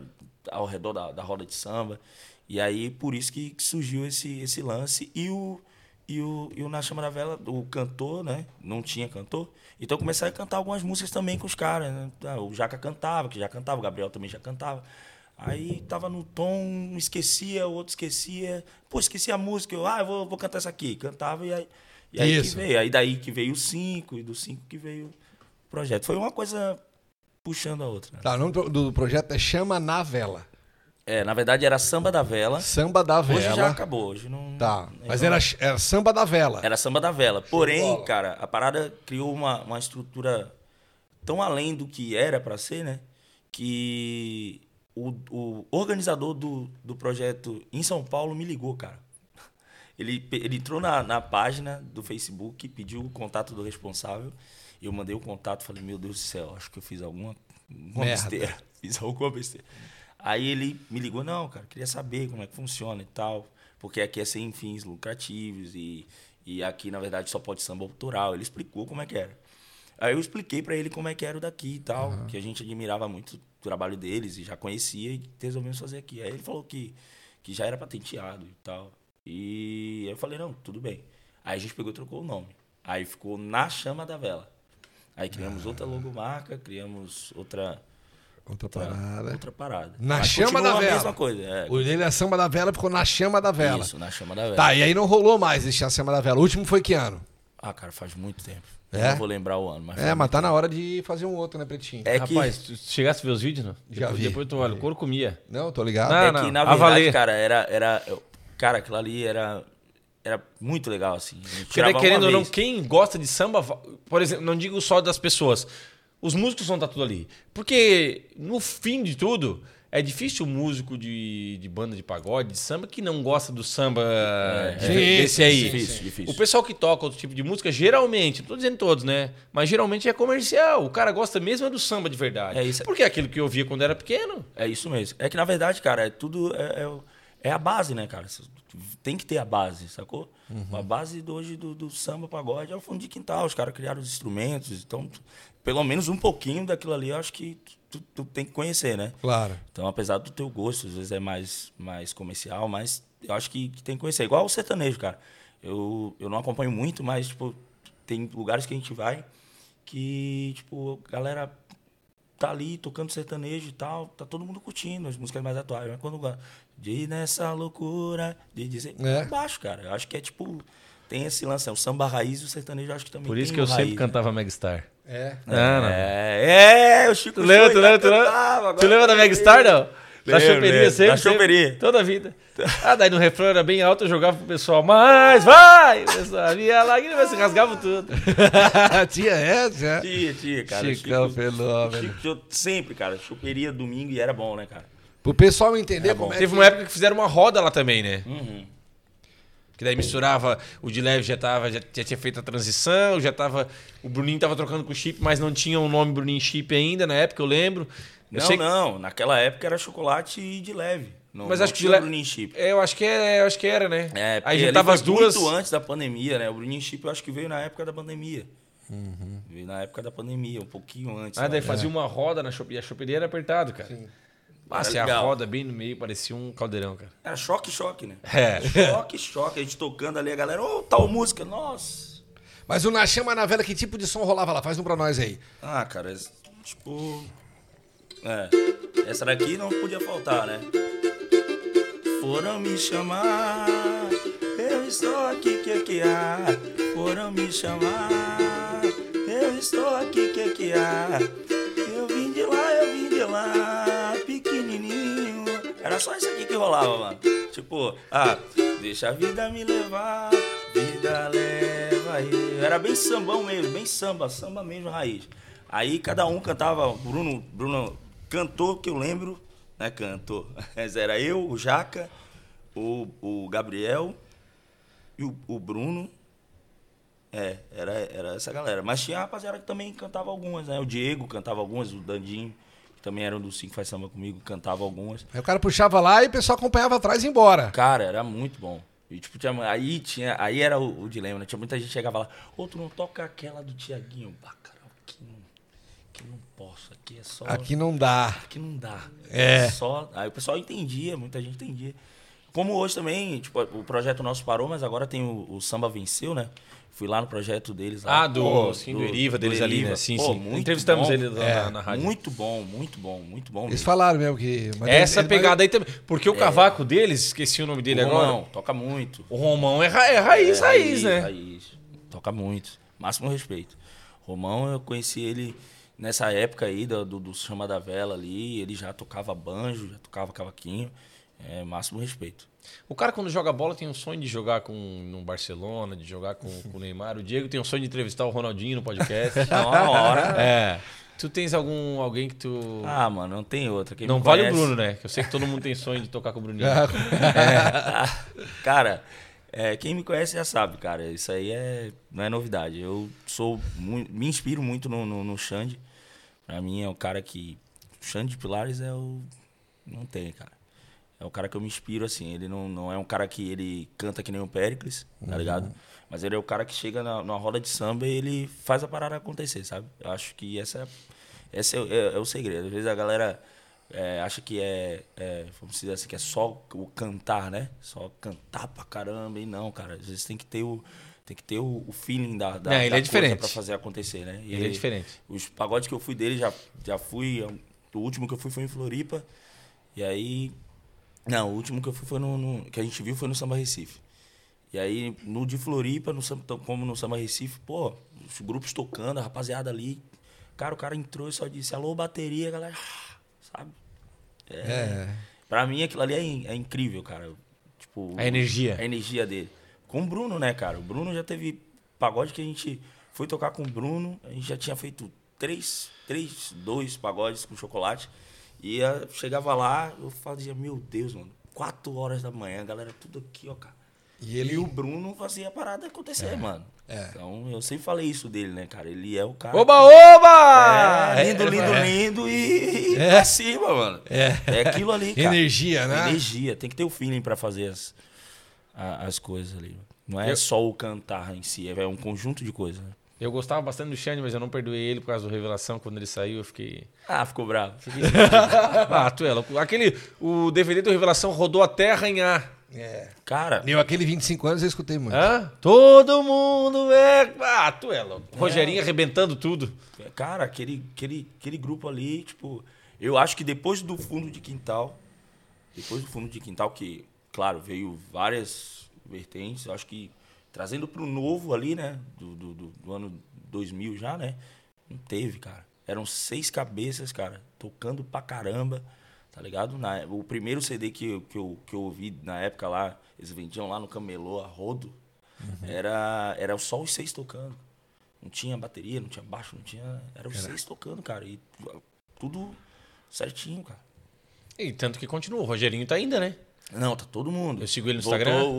ao redor da, da roda de samba. E aí, por isso que, que surgiu esse, esse lance. E o, e o, e o Na Chama da Vela, o cantor, né? Não tinha cantor. Então eu comecei a cantar algumas músicas também com os caras. Né? Ah, O Jaca cantava, que já cantava, o Gabriel também já cantava. Aí tava no tom, um esquecia, o outro esquecia. Pô, esqueci a música. Eu, ah, eu vou, vou cantar essa aqui. Cantava e aí, e aí que Isso. veio. Aí daí que veio o 5 e do 5 que veio o projeto. Foi uma coisa puxando a outra. né? Tá, o nome do do projeto é Chama na Vela. É, na verdade era Samba da Vela. Samba da Vela. Hoje já acabou, hoje não. Tá, mas era, era Samba da Vela. Era samba da vela. Porém, cara, a parada criou uma, uma estrutura tão além do que era pra ser, né? Que o, o organizador do, do projeto em São Paulo me ligou, cara. Ele, ele entrou na, na página do Facebook, pediu o contato do responsável. Eu mandei o contato, falei, meu Deus do céu, acho que eu fiz alguma, alguma besteira. Fiz alguma besteira. Aí ele me ligou, não, cara, queria saber como é que funciona e tal, porque aqui é sem fins lucrativos e, E aqui, na verdade, só pode samba autoral. Ele explicou como é que era. Aí eu expliquei pra ele como é que era o daqui e tal, que a gente admirava muito o trabalho deles e já conhecia e resolvemos fazer aqui. Aí ele falou que, que já era patenteado e tal. E eu falei, não, tudo bem. Aí a gente pegou e trocou o nome. Aí ficou Na Chama da Vela. Aí criamos outra logomarca, criamos outra, Outra outra, parada. outra parada. Na Mas Chama da a Vela. mesma coisa. É, O dele, a samba da vela, ficou na chama da vela. Isso, Na Chama da Vela. Tá, e aí não rolou mais deixar a chama da vela. O último foi que ano? Ah, cara, faz muito tempo. É? Eu não vou lembrar o ano, mas É, mas tá na hora de fazer um outro, né, Pretinho? É que- Rapaz, tu chegasse a ver os vídeos, não? Já depois, vi. Depois tu olha, o couro comia. Não, tô ligado. Não, É não, que, na a verdade, cara, era, era. Cara, aquilo ali era. Era muito legal, assim. A Porque querendo ou não, quem gosta de samba, por exemplo, não digo só das pessoas, os músicos vão estar tudo ali. Porque, no fim de tudo, é difícil o músico de, de banda de pagode, de samba, que não gosta do samba de- Sim, desse aí. Difícil, difícil. O pessoal que toca outro tipo de música, geralmente, não tô dizendo todos, né? Mas geralmente é comercial. O cara gosta mesmo é do samba de verdade. É isso. Porque é aquilo que eu via quando era pequeno. É isso mesmo. É que, na verdade, cara, é tudo. É, é, é a base, né, cara? Tem que ter a base, sacou? Uhum. A base do, hoje do, do samba pagode é o fundo de quintal. Os caras criaram os instrumentos. Então, pelo menos um pouquinho daquilo ali, eu acho que tu, tu tem que conhecer, né? Claro. Então, apesar do teu gosto, às vezes é mais, mais comercial, mas eu acho que, que tem que conhecer. Igual o sertanejo, cara. Eu, eu não acompanho muito, mas, tipo, tem lugares que a gente vai que, tipo, a galera tá ali tocando sertanejo e tal, tá todo mundo curtindo as músicas mais atuais. Mas quando de nessa loucura de dizer. É. É. baixo, cara. Eu acho que é tipo. Tem esse lance, é o samba raiz e o sertanejo, eu acho que também Por isso tem que eu o sempre raiz, cantava Megastar. né? É. Ah, não. É, é, o Chico Tu lembra, tu lembra, tu lembra? Tu lembra da Megastar, lembrei. não? Da choperia sempre. Da choperia. Toda a vida. Ah, daí no refrão era bem alto, eu jogava pro pessoal, mas vai! Pessoal ia lá e se rasgava tudo. Tinha essa, é. Tia, tia, cara. Chicão, Chico- fenômeno. Chico sempre, cara. Choperia domingo e era bom, né, cara? Pro pessoal entender É bom. como é Teve que... uma época que fizeram uma roda lá também, né? Uhum. Que daí misturava, o de leve já, tava, já, já tinha feito a transição, já tava. O Bruninho tava trocando com o chip, mas não tinha o nome Bruninho Chip ainda, na época, eu lembro. Eu Não, sei- não. Naquela época era chocolate de leve. Não, Mas não acho que de le- Bruninho Chip. É, eu acho que era, eu acho que era, né? É, porque Aí juntava foi as duas. Muito antes da pandemia, né? O Bruninho Chip eu acho que veio na época da pandemia. Uhum. Veio na época da pandemia, um pouquinho antes. Ah, daí né? fazia uma roda na choperia. A choperia era apertado, cara. Passa Era a roda bem no meio, parecia um caldeirão, cara. Era choque, choque, né? É. Choque, choque. A gente tocando ali, a galera, ô, tal música, nossa. Mas o Na Chama na Vela, que tipo de som rolava lá? Faz um pra nós aí. Ah, cara, tipo. É. Essa daqui não podia faltar, né? Foram me chamar, eu estou aqui, que que há? Foram me chamar, eu estou aqui, que que há? Eu vim de lá, eu vim de lá. Era só isso aqui que rolava, mano. Tipo, ah, deixa a vida me levar, vida leva eu. Era bem sambão mesmo, bem samba, samba mesmo raiz. Aí cada um cantava, Bruno, Bruno cantou, que eu lembro, né, cantou. Mas era eu, o Jaca, o, o Gabriel e o, o Bruno. É, era, era essa galera. Mas tinha a rapaziada que também cantava algumas, né? O Diego cantava algumas, o Dandinho, também era um dos cinco faz samba comigo, cantava algumas. Aí o cara puxava lá e o pessoal acompanhava atrás e ia embora. Cara, era muito bom. E, tipo, tinha, aí, tinha, aí era o, o dilema, né? Tinha muita gente que chegava lá, ô, tu não toca aquela do Tiaguinho. Ah, cara, aqui não, aqui não posso, aqui é só... Aqui não dá. Aqui não dá. É. Só, aí o pessoal entendia, muita gente entendia. Como hoje também, tipo, o projeto nosso parou, mas agora tem o, o Samba Venceu, né? Fui lá no projeto deles lá. Ah, do- sim, do Eriva deles ali, né? Sim, sim. muito Entrevistamos bom. eles lá É, na, na rádio. Muito bom, muito bom, muito bom. Eles mesmo. falaram mesmo que... mas Essa ele- pegada aí também. Porque o cavaco deles, esqueci o nome dele O agora. Romão, toca muito. O Romão é, ra- é raiz, É, raiz, né? Raiz. Toca muito. Máximo respeito. Romão, eu conheci ele nessa época aí do, do, do Chama da Vela ali. Ele já tocava banjo, já tocava cavaquinho. É, máximo respeito. O cara, quando joga bola, tem um sonho de jogar com no Barcelona, de jogar com, com o Neymar. O Diego tem um sonho de entrevistar o Ronaldinho no podcast. Uma hora. é. Tu tens algum alguém que tu. Ah, mano, não tem outra. Quem não vale conhece- o Bruno, né? Que eu sei que todo mundo tem sonho de tocar com o Bruninho. Cara, é, quem me conhece já sabe, cara. Isso aí é, não é novidade. Eu sou muito, me inspiro muito no, no, no Xande. Pra mim é o cara que. O Xande de Pilares é o. Não tem, cara. É o cara que eu me inspiro, assim. Ele não, não é um cara que ele canta que nem o Pericles, tá ligado? Mas ele é o cara que chega na, numa roda de samba e ele faz a parada acontecer, sabe? Eu acho que essa, essa é, é- é o segredo. Às vezes a galera é, acha que é, é, vamos dizer assim, que é só o cantar, né? Só cantar pra caramba. E não, cara. Às vezes tem que ter o, tem que ter o, feeling da, da, É, ele da é coisa diferente. pra fazer acontecer, né? E Ele é diferente. Os pagodes que eu fui dele, já, já fui. O último que eu fui foi em Floripa. E aí. Não, o último que eu fui foi no, no- que a gente viu foi no Samba Recife. E aí, no de Floripa, no, Samba- como no Samba Recife, pô, os grupos tocando, a rapaziada ali. Cara, o cara entrou e só disse, alô, bateria, galera. Sabe? É. Pra mim, aquilo ali é, in- é incrível, cara. Tipo, A energia. A energia dele. Com o Bruno, né, cara? O Bruno já teve pagode que a gente foi tocar com o Bruno. A gente já tinha feito três, três, dois pagodes com chocolate. E ah, chegava lá, eu fazia, meu Deus, mano, quatro horas da manhã, a galera tudo aqui, ó, cara. E ele- o Bruno fazia a parada acontecer, mano. é. Então, eu sempre falei isso dele, né, cara? Ele é o cara. Oba, oba! É, lindo, É, lindo, é. lindo e é. pra cima, mano. É. aquilo ali, cara. Energia, né? Energia. Tem que ter o feeling pra fazer as, as coisas ali. Não é Eu- só o cantar em si, é um conjunto de coisas. Eu gostava bastante do Xande, mas eu não perdoei ele por causa do Revelação. Quando ele saiu, eu fiquei... Ah, ficou bravo. ah, tu é louco. Aquele... O DVD do Revelação rodou a terra em A. É. Cara, Eu, aquele 25 anos, eu escutei muito. Hã? Todo mundo é... Ah, tu é louco. Rogerinho arrebentando tudo. cara, aquele, aquele, aquele grupo ali, tipo, eu acho que depois do fundo de quintal, depois do fundo de quintal, que, claro, veio várias vertentes, eu acho que trazendo pro novo ali, né, do, do, do- ano 2000 já, né, não teve, cara. Eram seis cabeças, cara, tocando pra caramba, tá ligado? Na, o primeiro CD que, eu- que, eu, que eu ouvi na época lá, eles vendiam lá no Camelô, a Rodo, era, era só os seis tocando. Não tinha bateria, não tinha baixo, não tinha. Era os seis tocando, cara. E tudo certinho, cara. E tanto que continua. O Rogerinho tá ainda, né? Não, tá todo mundo. Eu sigo ele no Voltou, Instagram. O,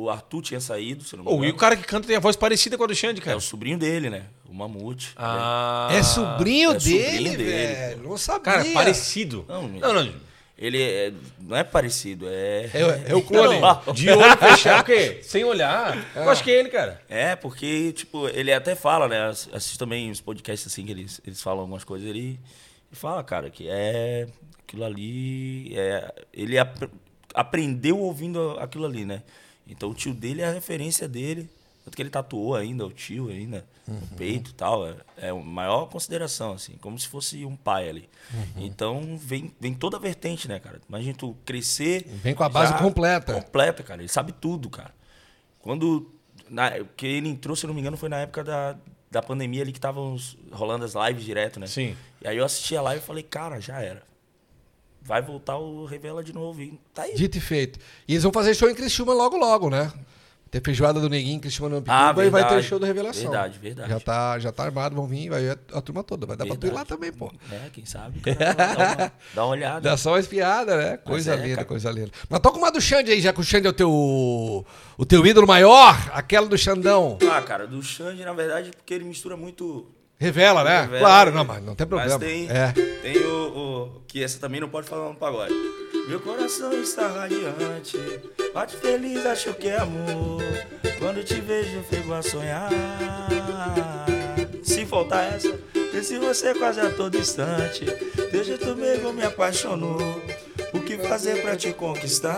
o, o Arthur tinha saído, se não me Oh, e o cara que canta tem a voz parecida com a do Xande, É cara. o sobrinho dele, né? O Mamute. Ah... É sobrinho é dele, sobrinho dele, velho. Não sabia. Cara, parecido. Não, não, não. Ele é, não é parecido, é. É, é o clone. Não, de olho fechado, o quê? Sem olhar. Eu acho que é ele, cara. É, porque, tipo, ele até fala, né? ass- Assiste também os podcasts assim, que eles, eles falam algumas coisas. Ele, ele fala, cara, que é. Aquilo ali. É, ele aprendeu ouvindo aquilo ali, né? Então o tio dele é a referência dele. Tanto que ele tatuou ainda, o tio ainda, no peito e tal. É, é a maior consideração, assim, como se fosse um pai ali. Então vem, vem toda a vertente, né, cara? Imagina tu crescer. Vem com a base completa. Completa, cara. Ele sabe tudo, cara. Quando. Na, que ele entrou, se não me engano, foi na época da, da pandemia ali que estavam rolando as lives direto, né? Sim. E aí eu assisti a live e falei, cara, já era. Vai voltar o Revela de novo. E tá aí. Dito e feito. E eles vão fazer show em Criciúma logo, logo, né? Ter feijoada do Neguinho em Criciúma no Ah, Pituba e vai ter verdade. show do Revelação. Verdade, verdade. Já tá, já tá armado, vão vir, vai a, a turma toda. Vai dar pra tu ir lá Verdade. também, pô. É, quem sabe? cara, dá, uma, dá uma olhada. Dá só uma espiada, né? Coisa é, linda, cara. coisa linda. Mas toca uma do Xande aí, já que o Xande é o teu, o teu ídolo maior, aquela do Xandão. Ah, cara, do Xande, na verdade, porque ele mistura muito. Revela, né? Revela, claro, não, mas não tem problema. Mas tem, É. tem o, o- Que essa também não pode falar no pagode. Meu coração está radiante, bate feliz, acho que é amor. Quando te vejo, fico a sonhar. Se faltar essa, pense você quase a todo instante. Teu jeito mesmo me apaixonou. O que fazer pra te conquistar?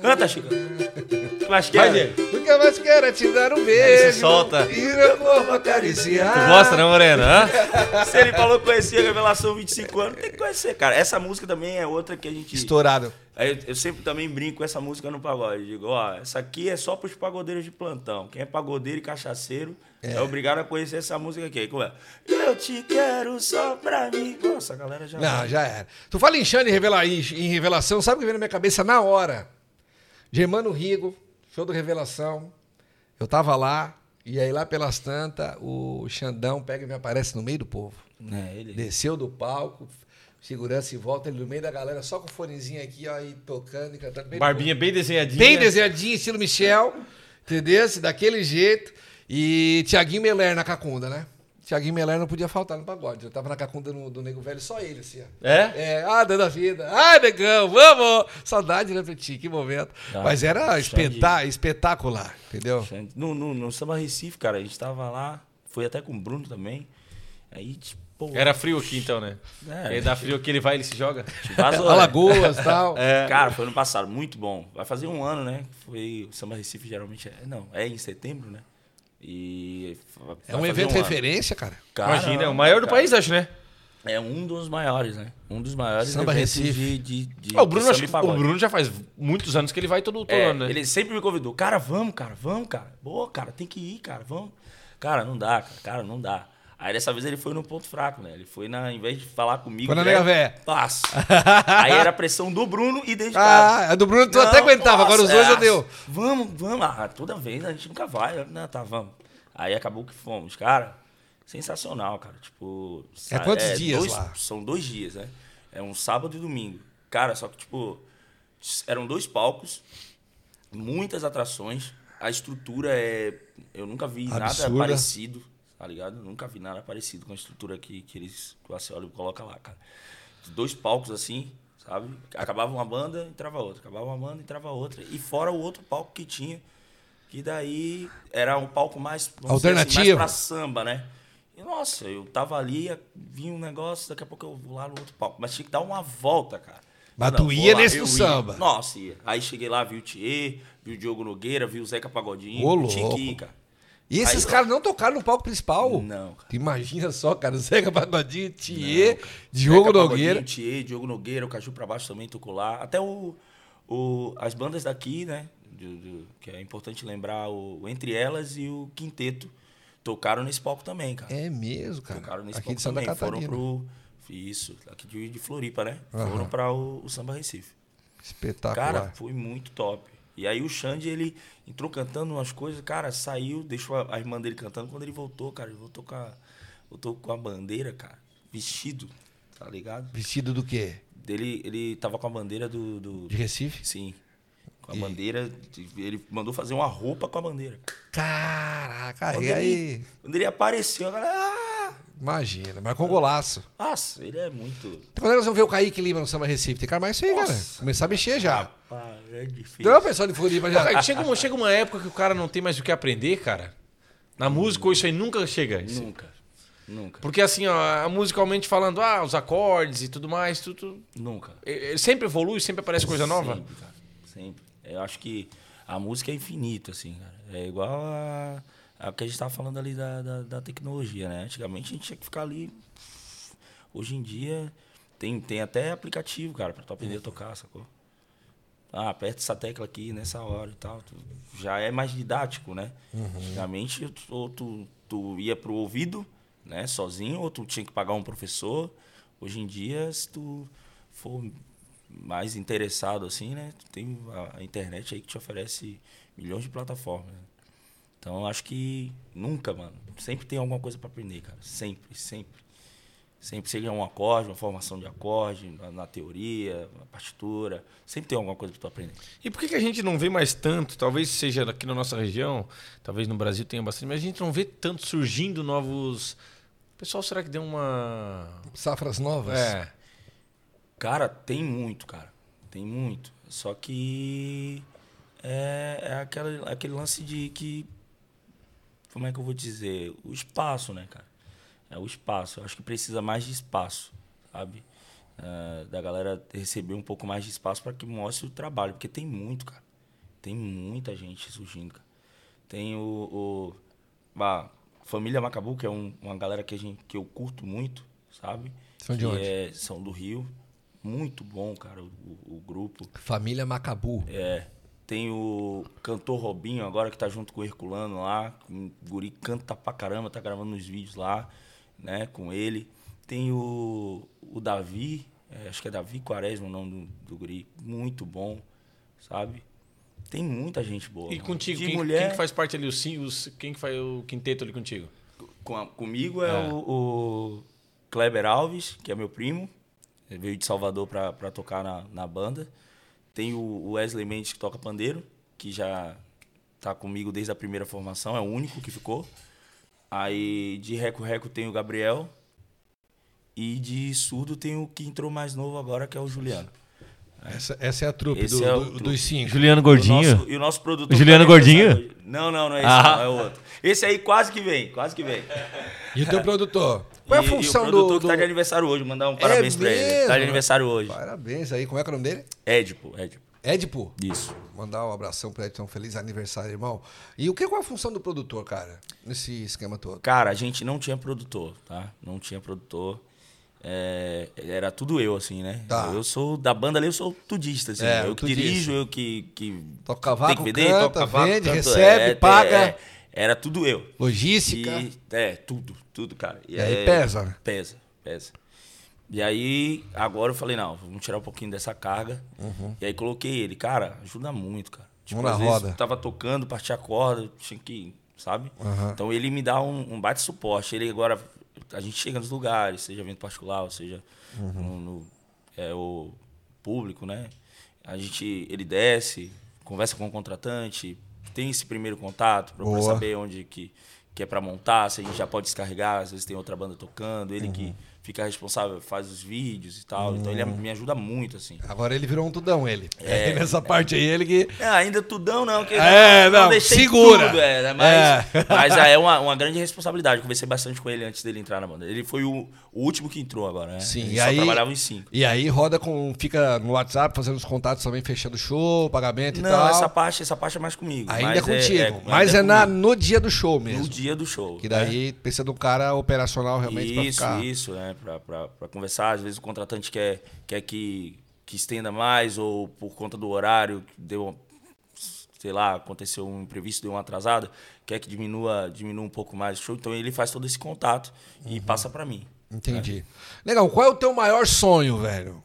Canta, Chico. É. O que mais quero é te dar um beijo. solta. E meu corpo acariciar. Tu gosta, né, Morena? Se ele falou que conhecia a Revelação 25 anos, tem que conhecer, cara. Essa música também é outra que a gente. Estourado. Eu, eu sempre também brinco com essa música no pagode. Digo, ó, essa aqui é só pros pagodeiros de plantão. Quem é pagodeiro e cachaceiro é, obrigado a conhecer essa música aqui. Como é? Eu te quero só pra mim. Nossa, a galera já. Não, já era. Tu fala em Xande em, revela- em- revelação, sabe o que vem na minha cabeça na hora? Germano Rigo, show do Revelação. Eu tava lá, e aí lá pelas tantas, o Xandão pega e me aparece no meio do povo. É, ele. Desceu do palco, segurança e volta, ele no meio da galera, só com o fonezinho aqui, ó, e tocando e cantando. Barbinha bem desenhadinha. Bem desenhadinho, estilo Michel, entendeu? Daquele jeito. E Tiaguinho Meler na cacunda, né? Tiaguinho Melar não podia faltar no pagode. Eu tava na cacunda do, do Nego Velho, só ele, assim, ó. É? É, ah, dando a vida. Ah, negão, vamos! Saudade, né, Pretinho? Que momento. Ah, Mas era espetá espetacular, entendeu? No, no, no Samba Recife, cara, a gente tava lá, foi até com o Bruno também. Aí, tipo. Era frio aqui então, né? É. Ele dá frio aqui, ele vai, ele se joga. vazou, né? Alagoas e tal. É. Cara, foi ano passado, muito bom. Vai fazer um ano, né? Foi o Samba Recife geralmente é, não, é em setembro, né? E É um evento ano. referência, cara. Imagina, é o maior do cara. país, acho, né? É um dos maiores, né? Um dos maiores Samba Recife. de, de, de, Ah, o, Bruno, de acho o Bruno já faz muitos anos que ele vai todo, todo É, ano, né? Ele sempre me convidou. Cara, vamos, cara, vamos, cara. Boa, cara, tem que ir, cara, vamos. Cara, não dá, cara, cara, não dá. Aí dessa vez ele foi no ponto fraco, né? Ele foi na, em vez de falar comigo. Foi na Nega Véia. Passa. Aí era a pressão do Bruno e dentro. Ah, a do Bruno tu Não, até aguentava, agora os nossa, dois é, eu deu. Vamos, vamos. Ah, toda vez a gente nunca vai. Não, tá, vamos. Aí acabou que fomos. Cara, sensacional, cara. Tipo. É quantos dias dois- lá? São dois dias, né? É um sábado e domingo. Cara, só que, tipo, eram dois palcos, muitas atrações. A estrutura é. Eu nunca vi nada Absurda. parecido, tá ligado? Nunca vi nada parecido com a estrutura que, que eles. que o Acioli coloca lá, cara. Dois palcos assim, sabe? Acabava uma banda, entrava outra. Acabava uma banda, entrava outra. E fora o outro palco que tinha, que daí era um palco mais. Alternativo. mais pra samba, né? E nossa, eu tava ali, vinha um negócio, daqui a pouco eu vou lá no outro palco. Mas tinha que dar uma volta, cara. Mas tu ia nesse do samba? Nossa, ia. Aí cheguei lá, vi o Thier, vi o Diogo Nogueira, vi o Zeca Pagodinho. Ô, tinha louco. que ir, cara. E esses caras não tocaram no palco principal? Não, cara. Imagina só, cara, Zeca Pagodinho, Thier, Não. Diogo Zeca Nogueira. Thier, Diogo Nogueira, o Caju pra baixo também tocou lá. Até o, o, as bandas daqui, né? do- do- que é importante lembrar, o, Entre Elas e o Quinteto tocaram nesse palco também, cara. É mesmo, cara. tocaram nesse Aqui palco de Santa também. Catarina. Foram pro. Isso, aqui de, de Floripa, né? Aham. Foram para o, o Samba Recife. Espetacular. Cara, foi muito top. E aí o Xande, ele entrou cantando umas coisas, cara, saiu, deixou a, a irmã dele cantando. Quando ele voltou, cara, ele voltou com a, voltou com a bandeira, cara, vestido, tá ligado? Vestido do quê? Dele, ele tava com a bandeira do. do- De Recife? sim. Com a E- bandeira. de- Ele mandou fazer uma roupa com a bandeira. Caraca, Quando e ele, aí? quando ele apareceu, a galera. Imagina, marcou um golaço. Nossa, ele é muito. Quando é nós vamos ver o Kaique Lima no Samba Recife? Tem que armar isso aí, cara. Nossa. Começar a mexer já. Rapaz, é difícil. Não, pessoal de Floripa já. Cara, chega, uma, chega uma época que o cara não tem mais o que aprender, cara. Na música, isso aí nunca chega. Isso- Nunca. Nunca. Porque assim, ó, musicalmente falando, ah, os acordes e tudo mais, tudo. Nunca. Ele sempre evolui, sempre aparece coisa nova. Sempre, cara. Sempre. Eu acho que a música é infinita, assim, cara. É igual a, a que a gente tava falando ali da, da, da tecnologia, né? Antigamente a gente tinha que ficar ali. Hoje em dia tem, tem até aplicativo, cara, pra tu aprender a tocar, sacou? Ah, aperta essa tecla aqui nessa hora e tal. Tu- já é mais didático, né? Antigamente tu- ou tu, tu ia pro ouvido, né, sozinho, ou tu tinha que pagar um professor. Hoje em dia, se tu for mais interessado assim, né, tu tem a, a internet aí que te oferece milhões de plataformas. né? Então, eu acho que nunca, mano, sempre tem alguma coisa para aprender, cara. Sempre, sempre. Sempre seja um acorde, uma formação de acorde, na, na teoria, na partitura. Sempre tem alguma coisa para tu aprender. E por que, que a gente não vê mais tanto? Talvez seja aqui na nossa região, talvez no Brasil tenha bastante, mas a gente não vê tanto surgindo novos. Pessoal, será que deu uma. Safras novas? É. Cara, tem muito, cara. Tem muito. Só que é, é aquela, aquele lance de que. Como é que eu vou dizer? O espaço, né, cara? É o espaço. Eu acho que precisa mais de espaço, sabe? É, da galera receber um pouco mais de espaço para que mostre o trabalho. Porque tem muito, cara. Tem muita gente surgindo, cara. Tem o. o a Família Macabu, que é um- uma galera que, a gente, que eu curto muito, sabe? São de onde? é- são do Rio. Muito bom, cara, o, o- o grupo. Família Macabu. É. Tem o cantor Robinho agora que tá junto com o Herculano lá. O guri canta pra caramba, tá gravando uns vídeos lá, né, com ele. Tem o, o Davi, é, acho que é Davi Quaresma o nome do, do guri. Muito bom, sabe? Tem muita gente boa. E mano. contigo, quem, mulher, quem que faz parte ali? Os, os, quem que faz o quinteto ali contigo? com a- comigo é, É. O, o Kleber Alves, que é meu primo. Ele veio de Salvador pra, pra tocar na, na banda. Tem o o Wesley Mendes, que toca pandeiro, que já tá comigo desde a primeira formação, é o único que ficou. Aí de Reco Reco tem o Gabriel. E de surdo tem o que entrou mais novo agora, que é o Juliano. Essa, essa é a trupe Esse do- é o do- trupe. dos cinco. Juliano E o Gordinho. nosso, e o nosso produtor. Juliano que tá Gordinho? aniversário hoje. Não, não, não é esse, Ah. não, é o outro. Esse aí quase que vem, quase que vem. E o teu produtor? Qual é a função e o produtor do, que tá de do... aniversário hoje, mandar um parabéns pra ele. mesmo? Tá de aniversário hoje. Parabéns aí. Como é que é o nome dele? Édipo, Édipo. Edipo. Isso. Mandar um abração pra ele, então feliz aniversário, irmão. E o que qual é a função do produtor, cara, nesse esquema todo? Cara, a gente não tinha produtor, tá? Não tinha produtor. É, era tudo eu, assim, né? Tá. Eu sou da banda ali, eu sou tudista, assim. É, eu que tudista. dirijo, eu que, que Toca cavaco, tem que vender, canta, toca vende, recebe, é, paga. É, era tudo eu. Logística. E, é, tudo, tudo, cara. E aí pesa, né? Pesa, pesa. E aí, agora eu falei, não, vamos tirar um pouquinho dessa carga. E aí coloquei ele. Cara, ajuda muito, cara. Tipo, Mão Uhum. às vezes roda. eu tava tocando, partia a corda, tinha que, sabe? Aham. Então ele me dá um, um baita suporte. Ele agora, a gente chega nos lugares, seja evento particular, ou seja Uhum. no, no- é, o público, né? A gente, ele desce, conversa com o contratante, tem esse primeiro contato para saber onde que, que é para montar, se a gente já pode descarregar, às vezes tem outra banda tocando, ele Uhum. que fica responsável, faz os vídeos e tal. Então ele me ajuda muito, assim. Agora ele virou um tudão, ele. É, nessa parte aí, ele que. É, ainda tudão não, que É, não, deixei segura. tudo, é, né? mas, mas é uma, uma grande responsabilidade. Conversei bastante com ele antes dele entrar na banda. Ele foi o, o último que entrou agora, né? Sim, Ele e só aí- trabalhava em cinco. E aí roda com. Fica no WhatsApp fazendo os contatos também, fechando show, pagamento e Não, tal. essa parte, essa parte é mais comigo. Ainda é contigo. mas é, na, comigo. no dia do show mesmo. no dia do show. Que né? daí precisa de um cara operacional realmente isso, pra ficar. isso, né? Pra, pra, pra conversar. Às vezes o contratante quer, quer que, que estenda mais, ou por conta do horário, deu, sei lá, aconteceu um imprevisto, deu uma atrasada, quer que diminua, diminua um pouco mais o show. Então ele faz todo esse contato e Uhum. passa pra mim. Entendi. Legal, qual é o teu maior sonho, velho?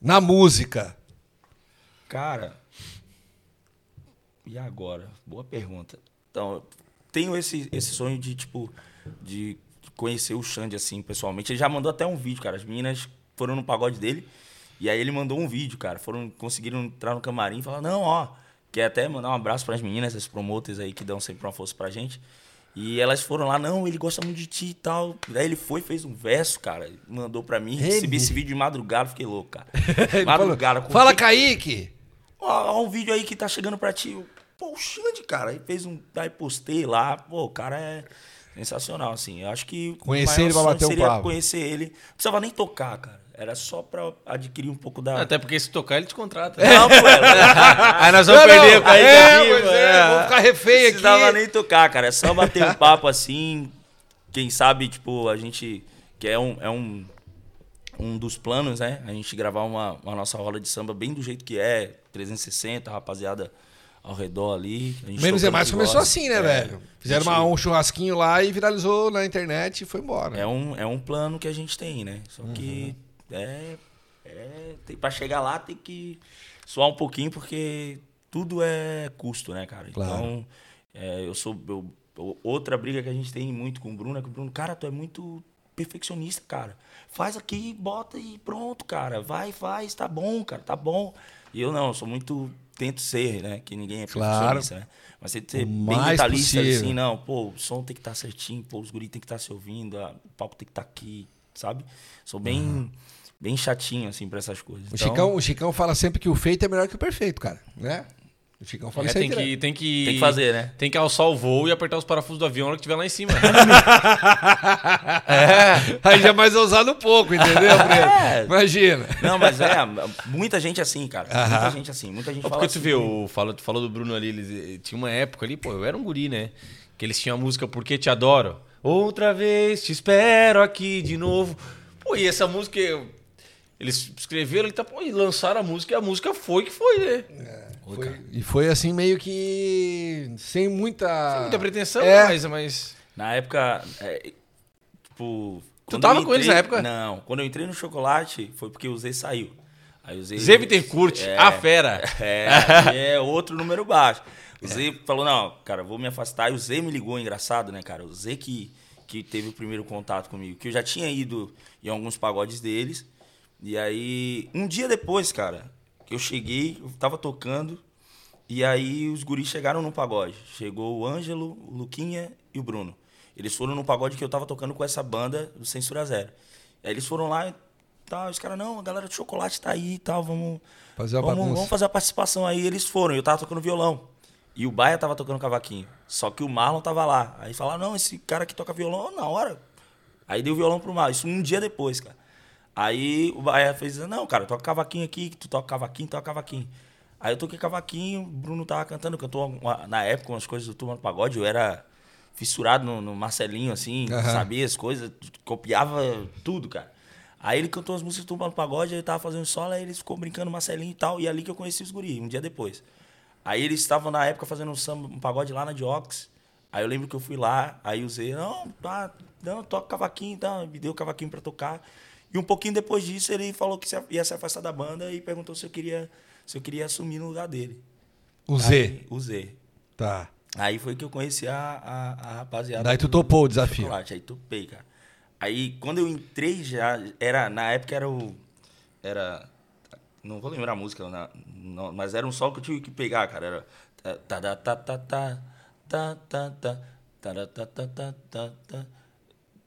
Na música. Cara, e agora? Boa pergunta. Então, tenho esse, esse sonho de, tipo, de conhecer o Xande, assim, pessoalmente. Ele já mandou até um vídeo, cara. As meninas foram no pagode dele, e aí ele mandou um vídeo, cara. Foram, conseguiram entrar no camarim e falar, não, ó, quer até mandar um abraço pras meninas, as promoters aí que dão sempre uma força pra gente. E elas foram lá, não, ele gosta muito de ti e tal. Aí ele foi, fez um verso, cara, mandou pra mim. Ele? Recebi esse vídeo de madrugada, fiquei louco, cara. Madrugada. com Fala, Kaique! Ó, ó um vídeo aí que tá chegando pra ti. Pô, o Xande, cara. Aí fez um. Aí postei lá. Pô, o cara é sensacional, assim. Eu acho que. o Conhecer maior ele pra bater um seria papo. conhecer ele. Não precisava nem tocar, cara. Era só pra adquirir um pouco da. Até porque se tocar, ele te contrata. Não, pô, era- Aí nós vamos Não, perder não, o Kaique é, aqui, pois mano. é, vou ficar refém Não aqui. precisava nem tocar, cara. É só bater um papo assim. Quem sabe, tipo, a gente. Que é um. É um um dos planos, né? A gente gravar uma, uma nossa roda de samba bem do jeito que é, 360, rapaziada ao redor ali. gente Menos é mais que começou assim, né, É, velho? Fizeram a uma- gente- um churrasquinho lá e viralizou na internet e foi embora. É um, é um plano que a gente tem, né? Só que Uhum. é, é tem, pra chegar lá tem que suar um pouquinho, porque tudo é custo, né, cara? Claro. Então, é, eu sou. eu- outra briga que a gente tem muito com o Bruno é que o Bruno, cara, tu é muito perfeccionista, cara. Faz aqui, bota e pronto, cara. Vai, faz, tá bom, cara, tá bom. E eu não, eu sou muito. Tento ser, né? Que ninguém é Claro. perfeccionista, né? Mas você ser bem detalhista, possível. assim, não, pô, o som tem que estar certinho, pô, os guris tem que estar se ouvindo, a- o palco tem que estar aqui, sabe? Sou bem, bem chatinho, assim, pra essas coisas. O, Então, Chicão, o Chicão fala sempre que o feito é melhor que o perfeito, cara. Né? O Chicão fala É, isso aí tem, que, tem que. Tem que fazer, né? Tem que alçar o voo e apertar os parafusos do avião na hora que estiver lá em cima. Aí já é mais ousado um pouco, entendeu? É. Imagina. Não, mas é, muita gente assim, cara. Muita gente assim, muita gente porque tu assim. vê, o, fala, tu falou do Bruno ali, eles, eh, tinha uma época ali, pô, eu era um guri, né? Que eles tinham a música Porque Te Adoro. Outra vez te espero aqui de novo. Pô, e essa música, eu- eles escreveram, tá, pô, e lançaram a música e a música foi que foi, né? Foi- e foi assim meio que sem muita. Sem muita pretensão, É. mas, mas. Na época, é, tipo... quando tava eu com eles na época? Não, quando eu entrei no Chocolate, foi porque o Z saiu. Aí o Z... Zé Bittencourt, a fera. É, é outro número baixo. O Z falou, não, cara, vou me afastar. E o Z me ligou, engraçado, né, cara? O Z que, que teve o primeiro contato comigo. Que eu já tinha ido em alguns pagodes deles. E aí, um dia depois, cara, que eu cheguei, eu tava tocando. E aí os guris chegaram no pagode. Chegou o Ângelo, o Luquinha e o Bruno. Eles foram num pagode que eu tava tocando com essa banda do Censura Zero. Aí eles foram lá e tal, os caras, não, a galera do chocolate tá aí e tal, vamos. Fazer a vamos, bagunça. vamos fazer a participação aí. Eles foram, eu tava tocando violão. E o Baia tava tocando cavaquinho. Só que o Marlon tava lá. Aí falaram, não, esse cara que toca violão, na hora. Aí deu o violão pro Marlon. Isso um dia depois, cara. Aí o Baia fez, não, cara, toca cavaquinho aqui, tu toca cavaquinho, toca cavaquinho. Aí eu toquei cavaquinho, o Bruno tava cantando, cantou uma- na época umas coisas do Turma do Pagode, eu era fissurado no, no Marcelinho, assim, Aham. sabia as coisas, copiava tudo, cara. Aí ele cantou as músicas do Turma do Pagode, ele tava fazendo solo, aí eles ficou brincando Marcelinho e tal, e ali que eu conheci os guri, um dia depois. Aí eles estavam na época fazendo um, samba, um pagode lá na Diox. Aí eu lembro que eu fui lá, aí usei, não, tá, não, toca cavaquinho, tá, me deu o cavaquinho pra tocar. E um pouquinho depois disso ele falou que ia se afastar da banda e perguntou se eu queria, se eu queria assumir no lugar dele. O Z. Aí, o Z. Tá. Aí foi que eu conheci a, a, a rapaziada. Daí tu topou o desafio. Chocolate, aí topei, cara. Aí quando eu entrei já, era, na época era o. Era. Não vou lembrar a música, não, mas era um solo que eu tive que pegar, cara. Era. tá, tá, tá, tá, tá, tá, tá, tá, tá, tá, tá, tá, tá, tá.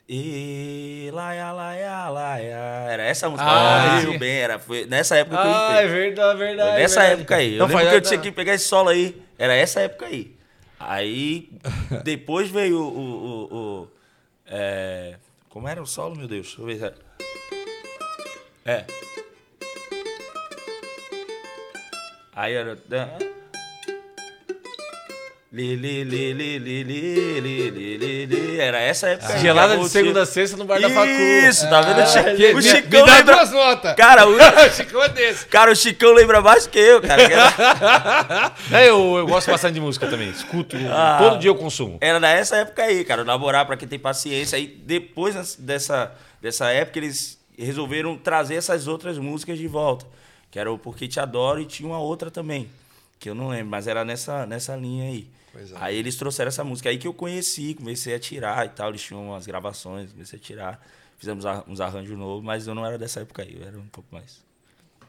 E laia, laia, laia. Era essa música. Ah, Ah, sim. bem, era. Foi nessa época que eu Ah, é verdade, verdade. Foi nessa verdade. época aí. Eu Não, lembro que eu tinha que pegar esse solo aí. Era essa época aí. Aí, depois veio o... o, o- é, como era o solo, meu Deus? Deixa eu ver. É. Aí era... Li, li, li, li, li, li, li, li, li, li. Era essa época aí. Gelada de segunda a sexta no bar da facu. Isso, tá vendo? Que- o me- Chicão me dá lembra... duas notas. Cara, o... o Chicão é desse. Cara, o Chicão lembra mais que eu, cara. É, eu, eu gosto bastante de música também. Escuto. Ah. Todo dia eu consumo. Era nessa época aí, cara. Namorar pra quem tem paciência. Aí depois dessa, dessa época, eles resolveram trazer essas outras músicas de volta. Que era o Porque Te Adoro e tinha uma outra também. Que eu não lembro, mas era nessa, nessa linha aí. Pois é. Aí eles trouxeram essa música aí que eu conheci, comecei a tirar e tal. Eles tinham umas gravações, comecei a tirar. Fizemos uns arranjos novos, mas eu não era dessa época aí, eu era um pouco mais.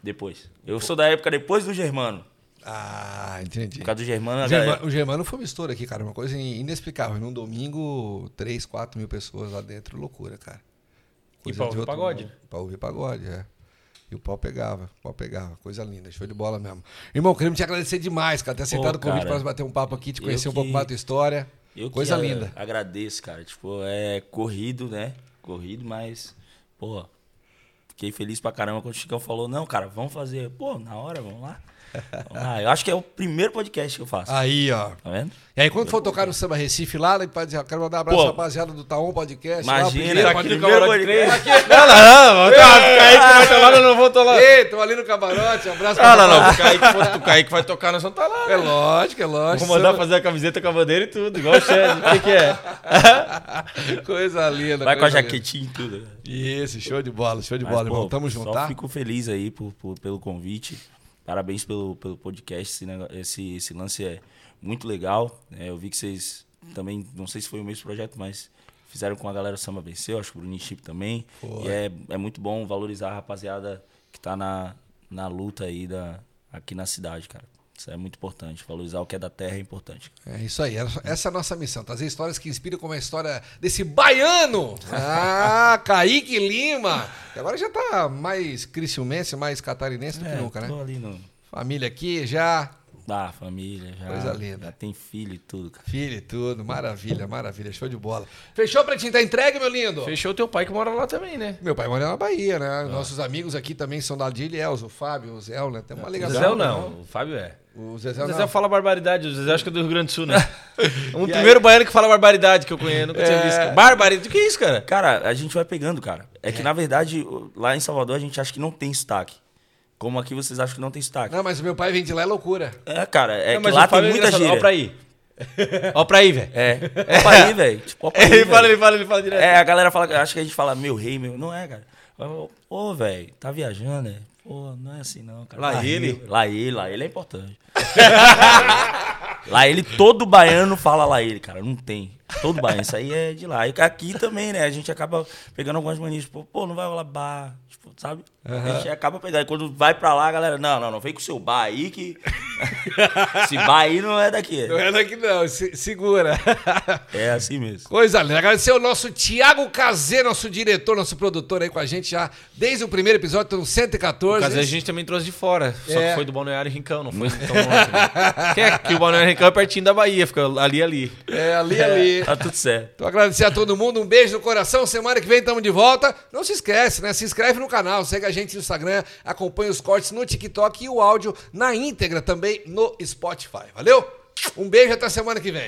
Depois. Eu sou da época depois do Germano. Ah, entendi. Por causa do Germano, O Germano, galera- o Germano foi uma estouro aqui, cara. Uma coisa inexplicável. Num domingo, 3, 4 mil pessoas lá dentro. Loucura, cara. E Coisa pra de ouvir pagode, mundo. Pra ouvir pagode, é. E o pau pegava, o pau pegava. Coisa linda, show de bola mesmo. Irmão, queremos te agradecer demais, cara. Ter aceitado o convite nós bater um papo aqui, te conhecer um que- pouco mais da tua história. Eu que Coisa a- linda. Agradeço, cara. Tipo, é corrido, né? Corrido, mas, pô, fiquei feliz pra caramba quando o Chicão falou, não, cara, vamos fazer. Pô, na hora, vamos lá. Lá. Eu acho que é o primeiro podcast que eu faço. Aí, ó. Tá vendo? E aí, quando for tocar no Samba Recife lá, ele pode dizer, quero mandar um abraço Pô, à rapaziada do Taon Podcast. lá, imagina, primeiro, aqui no camarote três. Não, não, não. Tá, Kaique vai lá, eu não vou lá. Ei, tô ali no camarote, abraço Ah, não, não. O Kaique, o Kaique vai tocar, nós vamos estar lá. É lógico, é lógico. Vou mandar fazer a camiseta com a bandeira e tudo, igual o Chad. O que, que é? Coisa linda. Vai com a jaquetinha e tudo. Isso, show de bola, show de bola, irmão. Tamo junto, tá? fico feliz aí pelo convite. Parabéns pelo, pelo podcast. Esse, esse, esse lance é muito legal. É, eu vi que vocês também, não sei se foi o mesmo projeto, mas fizeram com a galera Samba Venceu, acho que o Bruninho Chip também. Foi. E é, é muito bom valorizar a rapaziada que tá na, na luta aí da, aqui na cidade, cara. Isso é muito importante. Valorizar o que é da terra é importante. É isso aí, essa é a nossa missão, trazer histórias que inspiram como a história desse baiano. Ah, Kaique Lima. Que agora já tá mais criciumense, mais catarinense do que nunca, né? É, tô ali no... Família aqui já, Ah, família, já, Coisa linda. já tem filho e tudo, cara. filho e tudo. Maravilha, maravilha, show de bola. Fechou, Pretinho? Tá entregue, meu lindo? Fechou teu pai que mora lá também, né? Meu pai mora na Bahia, né? Nossos amigos aqui também são da de Ilhéus, o Fábio, o Zé, né? Tem uma O ligação. Zezé não, o Fábio é. O Zezé O não. Zezé fala barbaridade, o Zezé acho que é do Rio Grande do Sul, né? Um primeiro baiano que fala barbaridade que eu conheço, nunca tinha visto. Barbaridade, o que é isso, cara? Cara, a gente vai pegando, cara. É, que, na verdade, o- lá em Salvador a gente acha que não tem sotaque. Como aqui vocês acham que não tem sotaque. Não, mas meu pai vem de lá, é loucura. É, cara, é Não, que lá tem é muita engraçado. gíria. Ó pra aí. Ó pra aí, velho. É. Ó pra aí, velho. Tipo, Ele fala, velho. ele fala, ele fala direto. É, a galera fala, acha que a gente fala meu rei, meu. Não é, cara. Ô, Ô, velho, tá viajando, é? Pô, não é assim não, cara. Lá ele? Lá ele, lá ele é importante. lá ele, todo baiano fala lá ele, cara. Não tem. Todo baiano, isso aí é de lá. E aqui também, né? A gente acaba pegando algumas manias, tipo, pô, não vai rolar bar, tipo, sabe? A gente acaba pegando. E quando vai pra lá, a galera, não, não, não, vem com o seu bar aí que Se Bahia não é daqui. Não é daqui não, se- segura. É assim mesmo. Coisa linda. Agradecer ao nosso Tiago Cazê, nosso diretor, nosso produtor aí com a gente já desde o primeiro episódio, estão 114. Mas a gente também trouxe de fora. Só É. que foi do Balneário Rincão, não foi tão longe. Né? que, é, que o Balneário Rincão é pertinho da Bahia, fica ali ali. É, ali, ali. Tá tudo certo. Então agradecer a todo mundo, um beijo no coração. Semana que vem estamos de volta. Não se esquece, né? Se inscreve no canal, segue a gente no Instagram, acompanha os cortes no TikTok e o áudio na íntegra também no Spotify. Valeu? Um beijo até semana que vem.